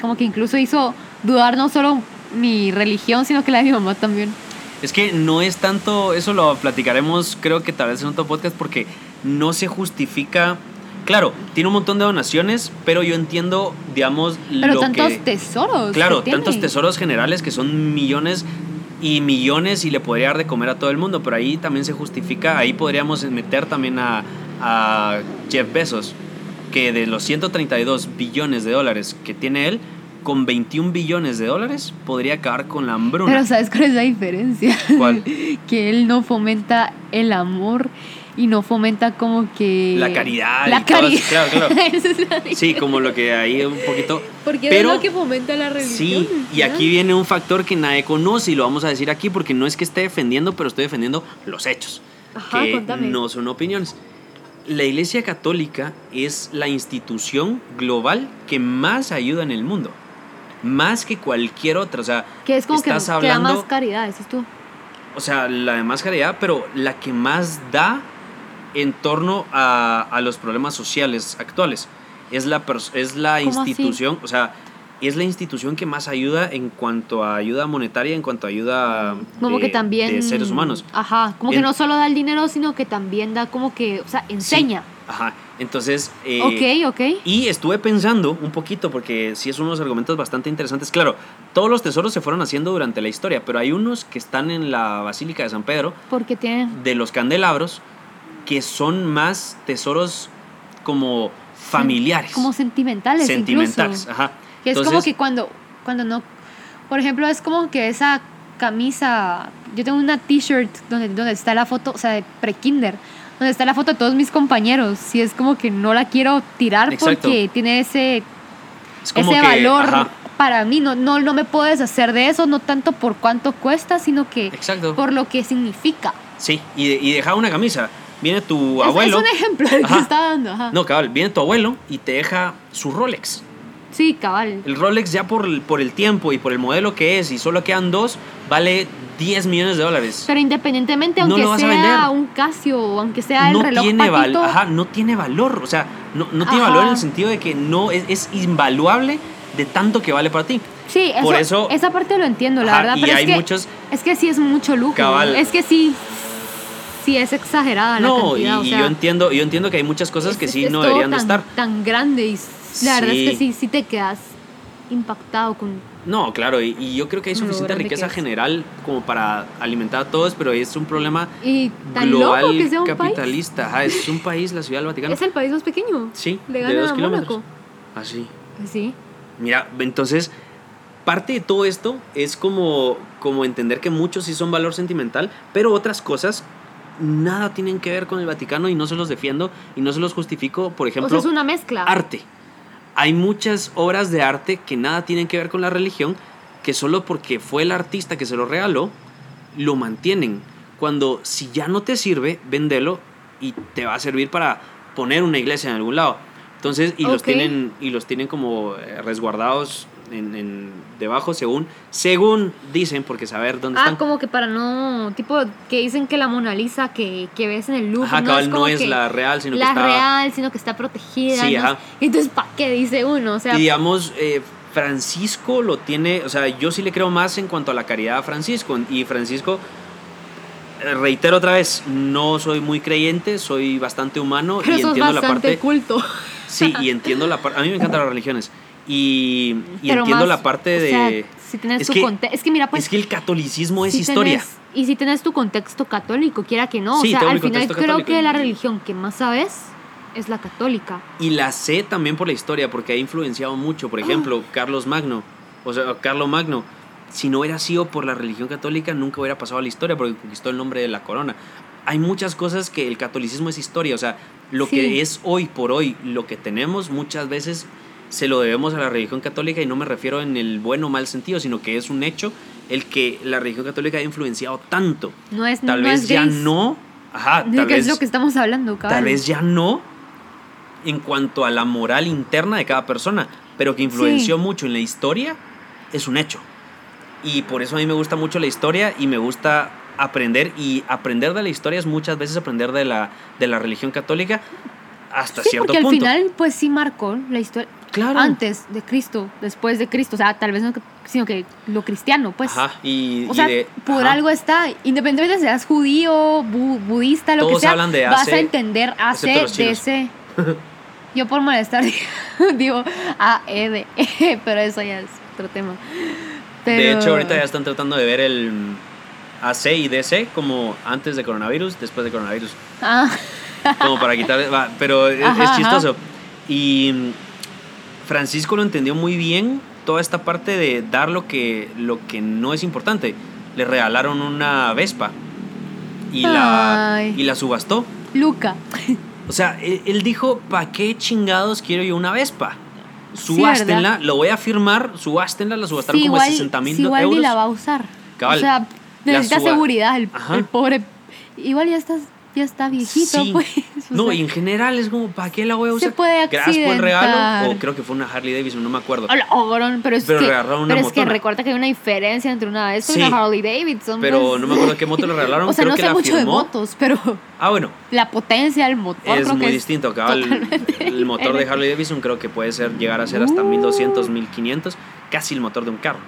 como que incluso hizo dudar no solo mi religión, sino que la de mi mamá también. Es que no es tanto, eso lo platicaremos creo que tal vez en otro podcast porque no se justifica. Claro, tiene un montón de donaciones, pero yo entiendo, digamos, Pero lo tantos que... tesoros. Claro, que tantos tesoros generales que son millones y millones y le podría dar de comer a todo el mundo, pero ahí también se justifica, ahí podríamos meter también a, a Jeff Bezos, que de los 132 billones de dólares que tiene él, con 21 billones de dólares podría acabar con la hambruna. Pero ¿sabes cuál es la diferencia? ¿Cuál? que él no fomenta el amor y no fomenta como que... La caridad La caridad. claro, claro. Esa es la Sí, como lo que ahí un poquito... Porque pero, es lo que fomenta la religión. Sí, y ¿verdad? aquí viene un factor que nadie conoce y lo vamos a decir aquí porque no es que esté defendiendo, pero estoy defendiendo los hechos, Ajá, que contame. no son opiniones. La Iglesia Católica es la institución global que más ayuda en el mundo, más que cualquier otra. O sea, Que es como que, estás que da hablando, más caridad, dices tú. o sea, la de más caridad, pero la que más da en torno a, a los problemas sociales actuales. Es la, es la institución, o sea, es la institución que más ayuda en cuanto a ayuda monetaria, en cuanto a ayuda Como de, que también... de seres humanos. Ajá, como que no solo da el dinero, sino que también da como que, o sea, enseña. Ajá, entonces... eh, ok, ok. Y estuve pensando un poquito, porque sí es unos argumentos bastante interesantes. Claro, todos los tesoros se fueron haciendo durante la historia, pero hay unos que están en la Basílica de San Pedro, Porque tienen... de los candelabros, que son más tesoros como familiares. Como sentimentales sentimentales. incluso. Ajá. Que es como que cuando, cuando no... Por ejemplo, es como que esa camisa... Yo tengo una t-shirt donde, donde está la foto, o sea, de pre-kinder, donde está la foto de todos mis compañeros. Y es como que no la quiero tirar Exacto. porque tiene ese, es ese que, valor ajá, para mí. No, no, no me puedo deshacer de eso, no tanto por cuánto cuesta, sino que Exacto. por lo que significa. Sí, y, de- y deja una camisa. Viene tu Es- abuelo. Es, un ejemplo el que Ajá. está dando. Ajá. No, cabal, viene tu abuelo y te deja su Rolex. Sí, cabal. El Rolex ya por el, por el tiempo y por el modelo que es y solo quedan dos, vale 10 millones de dólares. Pero independientemente, aunque sea un Casio o aunque sea el no reloj tiene patito, ajá, no tiene valor, o sea, no, no tiene Ajá. valor en el sentido de que no es, es invaluable de tanto que vale para ti. Sí, eso, Por eso- esa parte lo entiendo, la Ajá, verdad. y pero hay es que, muchos- Es que sí es mucho lujo. Cabal. Es que sí. Sí es exagerada la No, y, o sea, yo entiendo, yo entiendo que hay muchas cosas es- que sí es no deberían de tan- estar. Tan grande y la verdad es que Sí. sí, te quedas impactado con. No, claro, y, y yo creo que hay suficiente riqueza general como para alimentar a todos, pero es un problema Y tan global loco que sea un país. capitalista. Ajá, es un país, la Ciudad del Vaticano. Es el país más pequeño. Sí, Le de dos a kilómetros. Así. Sí. Mira, entonces, parte de todo esto es como, como entender que muchos sí son valor sentimental, pero otras cosas nada tienen que ver con el Vaticano y no se los defiendo y no se los justifico. Por O ejemplo, sea, es una mezcla. arte. Hay muchas obras de arte que nada tienen que ver con la religión, que solo porque fue el artista que se lo regaló, lo mantienen. Cuando si ya no te sirve, véndelo y te va a servir para poner una iglesia en algún lado. Entonces, y los tienen, y los tienen como eh, resguardados en, en- debajo según, según dicen, porque saber dónde Ah, están. como que para no. Tipo, que dicen que la Mona Lisa que, que ves en el Louvre. Ajá, no cabal, es no como es que la real, sino la que está... real, sino que está protegida. Sí, ¿no? ajá. Entonces, ¿para qué dice uno? O sea, y digamos, eh, Francisco lo tiene, o sea, yo sí le creo más en cuanto a la caridad a Francisco. Y Francisco, reitero otra vez, no soy muy creyente, soy bastante humano pero y entiendo la parte... culto. Sí, y entiendo la parte... A mí me encantan las religiones. Y, y entiendo más, la parte o de... sea, si es tu que- Es que mira, pues. es que el catolicismo es si historia. tenés- y si tienes tu contexto católico, quiera que no. Sí, o sea, al final creo católico. que la religión que más sabes es la católica. Y la sé también por la historia, porque ha influenciado mucho. Por ejemplo, Carlos Magno, o sea, Carlo Magno, si no hubiera sido por la religión católica, nunca hubiera pasado a la historia, porque conquistó el nombre de la corona. Hay muchas cosas que el catolicismo es historia, o sea, lo Sí. que es hoy por hoy, lo que tenemos, muchas veces se lo debemos a la religión católica y no me refiero en el bueno o mal sentido, sino que es un hecho el que la religión católica ha influenciado tanto. No es Tal no vez es ya gris. no, ajá, ¿De tal qué vez es lo que estamos hablando, cabal? Tal vez ya no en cuanto a la moral interna de cada persona, pero que influenció Sí. mucho en la historia, es un hecho. Y por eso a mí me gusta mucho la historia y me gusta aprender y aprender de la historia es muchas veces aprender de la, de la religión católica hasta Sí, cierto porque al punto. final, pues sí marcó la historia. Claro. Antes de Cristo, después de Cristo. O sea, tal vez no, sino que lo cristiano, pues. Ajá, y, O y sea, de- por ajá. algo está. Independientemente de seas judío, bu- budista, lo Todos que sea, hablan de vas AC, a entender AC. DC. Yo por molestar digo A, E, D, E, pero eso ya es otro tema. De hecho, ahorita ya están tratando de ver el AC y DC como antes de coronavirus, después de coronavirus. Ah, Como para quitar. pero es, Ajá, es ajá. chistoso. Y Francisco lo entendió muy bien, toda esta parte de dar lo que, lo que no es importante. Le regalaron una Vespa y la, Ay. y la subastó. Luca. O sea, él, él dijo, ¿para qué chingados quiero yo una Vespa? Subástenla, lo voy a firmar, subástenla, la subastaron Sí, como igual, 60 mil sí, igual euros. ni la va a usar. Cabal, o sea, necesita seguridad el pobre. Igual ya estás, ya está viejito, Sí. pues. o No, sea, y en general es como, ¿para qué la voy a Se usar? puede Gracias por el regalo. accidentar. O creo que fue una Harley Davidson, no me acuerdo. Ogrón, pero es Pero que, pero es recuerda que hay una diferencia entre una Vespa Sí. y una Harley Davidson. Pero pues. no me acuerdo qué moto le regalaron. O sea, creo no que sé la mucho de motos, pero Ah, bueno, la potencia del motor es creo muy que distinto. Acá el, motor de. Harley Davidson creo que puede ser llegar a ser hasta Uh. 1200, 1500, casi el motor de un carro.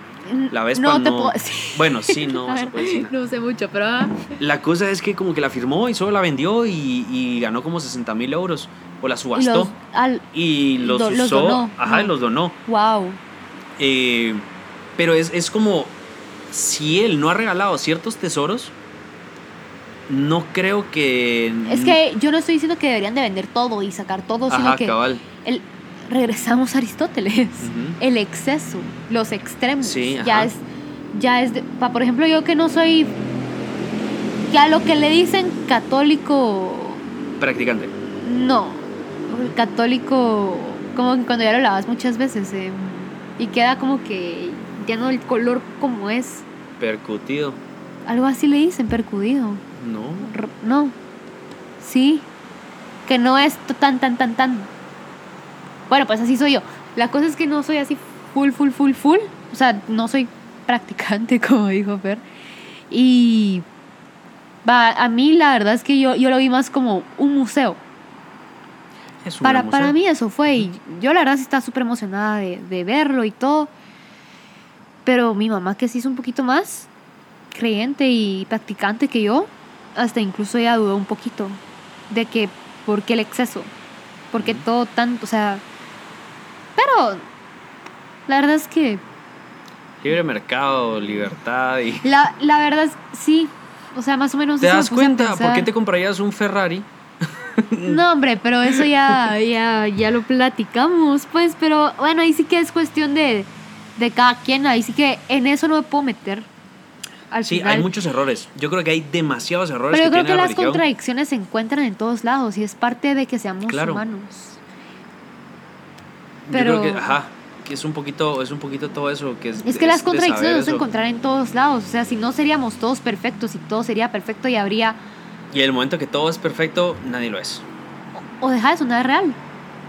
La Vespa no. puedo. Bueno, sí, no se puede decir. No sé mucho, pero. ah, La cosa es que como que la firmó y solo la vendió y, y ganó como 60 mil euros. O la y subastó. los, al, Y los do- los usó. donó, ajá, ¿no? y los donó. wow. Eh, pero es, es como si él no ha regalado ciertos tesoros, no creo que... Es que yo no estoy diciendo que deberían de vender todo y sacar todo, sino Ajá, que cabal. el, regresamos a Aristóteles. El exceso, los extremos. Sí, ya es, ya es, de- pa, por ejemplo, yo que no soy, ya lo que le dicen católico, Practicante. no, católico, como que cuando ya lo lavas muchas veces eh, y queda como que ya no el color como es, Percutido. algo así le dicen, percudido. No. R- No. Sí. Que no es tan, tan, tan, tan. Bueno, pues así soy yo. La cosa es que no soy así full, full, full, full. O sea, no soy practicante, como dijo Fer. Y. Va, a mí la verdad es que yo, yo lo vi más como un museo. Es un Para, museo. para mí eso fue. Y yo la verdad sí estaba súper emocionada de, de verlo y todo. Pero mi mamá, que sí es un poquito más creyente y practicante que yo, hasta incluso ella dudó un poquito de que, ¿por qué el exceso? ¿Por qué todo tanto? O sea, pero la verdad es que, Libre mercado, libertad y... la, la verdad es, sí, o sea, más o menos... ¿Te eso das cuenta? ¿Por qué te comprarías un Ferrari? No, hombre, pero eso ya, ya, ya lo platicamos, pues, pero bueno, ahí sí que es cuestión de, de cada quien, ahí sí que en eso no me puedo meter. Al Sí, final. hay muchos errores. Yo creo que hay demasiados errores Pero yo que creo tiene que la las religión. contradicciones se encuentran en todos lados y es parte de que seamos Claro. humanos. Yo pero- creo que, ajá, que es un poquito, es un poquito todo eso que es. Es que las contradicciones eso. encontrarán en todos lados. O sea, si no seríamos todos perfectos y todo sería perfecto y habría. Y el momento que todo es perfecto, nadie lo es. O deja de sonar real.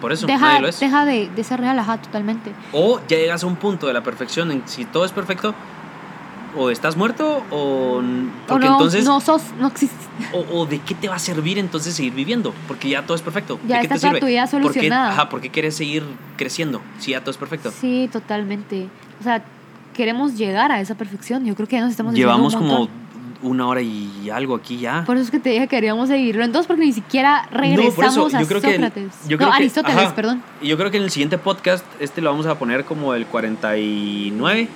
Por eso, Deja, nadie lo es. deja de, de ser real, ajá, totalmente. O ya llegas a un punto de la perfección en si todo es perfecto, o estás muerto, o. Porque o no, entonces. no sos, no existes. O, o de qué te va a servir entonces seguir viviendo, porque ya todo es perfecto. Ya ¿De qué está te toda sirve? tu vida ¿Por qué- ajá, ¿por qué quieres seguir creciendo si ya todo es perfecto? Sí, totalmente. O sea, queremos llegar a esa perfección. Yo creo que ya nos estamos Llevamos un como una hora y algo aquí ya. Por eso es que te dije que queríamos seguirlo. Entonces, porque ni siquiera regresamos por eso, a yo creo que- Sócrates. yo creo no, que- Aristóteles, ajá. perdón. Yo creo que en el siguiente podcast, este lo vamos a poner como el 49,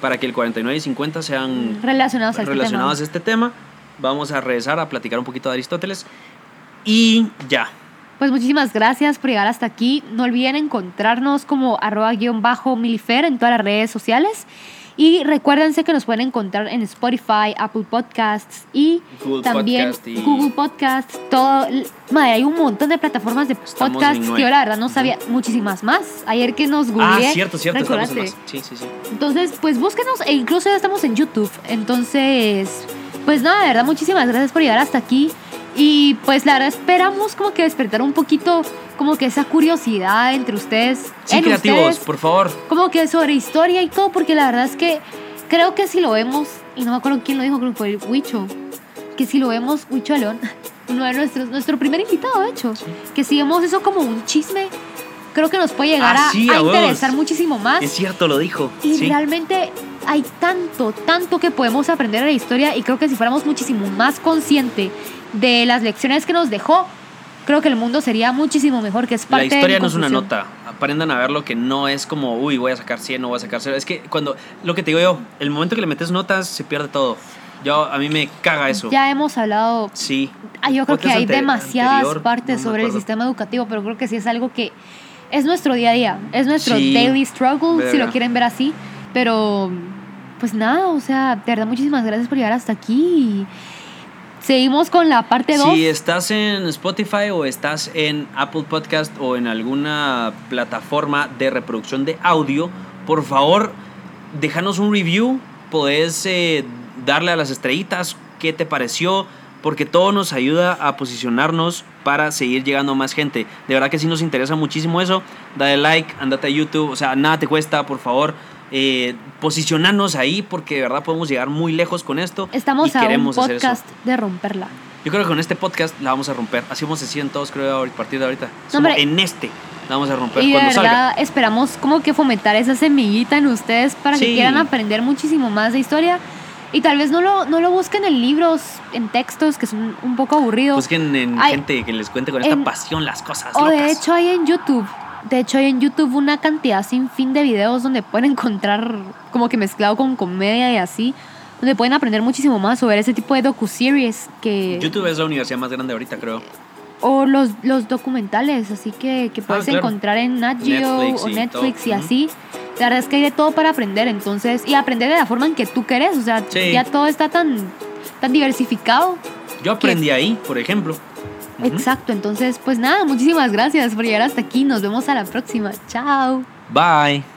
para que el 49 y 50 sean Relacionados al relacionados a este tema. Vamos a regresar a platicar un poquito de Aristóteles. Y ya. Pues muchísimas gracias por llegar hasta aquí. No olviden encontrarnos como arroba guion bajo milifer en todas las redes sociales. Y recuérdense que nos pueden encontrar en Spotify, Apple Podcasts y Google también Podcast y- Google Podcasts. Todo, madre, hay un montón de plataformas de podcasts que yo la verdad no sabía. Muchísimas más. Ayer que nos Ah, googleé. cierto, cierto. Estamos en recordate. más. Sí, sí, sí. Entonces, pues búsquenos e incluso ya estamos en YouTube. Entonces, pues nada, de verdad, muchísimas gracias por llegar hasta aquí. Y pues la verdad esperamos como que despertar un poquito como que esa curiosidad entre ustedes. Sí, en creativos, ustedes, por favor. como que sobre historia y todo, porque la verdad es que creo que si lo vemos, y no me acuerdo quién lo dijo, creo que fue Huicho, que si lo vemos, Huicho León, uno de nuestros, nuestro primer invitado, de hecho, que si vemos eso como un chisme, creo que nos puede llegar Ah, a, sí, interesar muchísimo más. Es cierto, lo dijo. Y sí. realmente hay tanto, tanto que podemos aprender de la historia y creo que si fuéramos muchísimo más consciente de las lecciones que nos dejó, creo que el mundo sería muchísimo mejor, que es La parte de historia mi no es una nota. Aprendan a verlo que no es como, uy, voy a sacar 100 o voy a sacar 0. Es que cuando, lo que te digo yo, el momento que le metes notas se pierde todo. Yo, a mí me caga eso. Ya hemos hablado, Sí. ah, yo creo que hay ante- demasiadas anterior, partes no sobre el sistema educativo, pero creo que sí es algo que es nuestro día a día, es nuestro Sí, daily struggle, si lo quieren ver así, pero pues nada, o sea, de verdad muchísimas gracias por llegar hasta aquí seguimos con la parte 2. Si estás en Spotify o estás en Apple Podcast o en alguna plataforma de reproducción de audio, por favor, déjanos un review. Podés eh, darle a las estrellitas qué te pareció, porque todo nos ayuda a posicionarnos para seguir llegando a más gente. De verdad que sí nos interesa muchísimo eso. Dale like, andate a YouTube, o sea, nada te cuesta, por favor. Eh, posicionarnos ahí porque de verdad podemos llegar muy lejos con esto Estamos y a un queremos hacer eso. podcast de romperla. Yo creo que con este podcast la vamos a romper. Así vamos a decir en todos, creo, a partir de ahorita. No, Solo hombre. en este la vamos a romper Y de cuando verdad salga. esperamos como que fomentar esa semillita en ustedes para que Sí. quieran aprender muchísimo más de historia. Y tal vez no lo, no lo busquen en libros, en textos que son un poco aburridos. Busquen en Ay, gente que les cuente con esta en- pasión las cosas. o de locas. hecho hay en YouTube. De hecho hay en YouTube una cantidad sin fin de videos donde pueden encontrar como que mezclado con comedia y así. Donde pueden aprender muchísimo más sobre ese tipo de docu-series que... YouTube es la universidad más grande ahorita, creo. O los, los documentales, así que, que puedes Ah, claro. encontrar en Nat Geo Netflix o Netflix todo. y así. La verdad es que hay de todo para aprender, entonces, y aprender de la forma en que tú querés, o sea, Sí. ya todo está tan, tan diversificado. Yo aprendí ahí, por ejemplo. Exacto, entonces, pues nada, muchísimas gracias por llegar hasta aquí, nos vemos a la próxima, chao. Bye.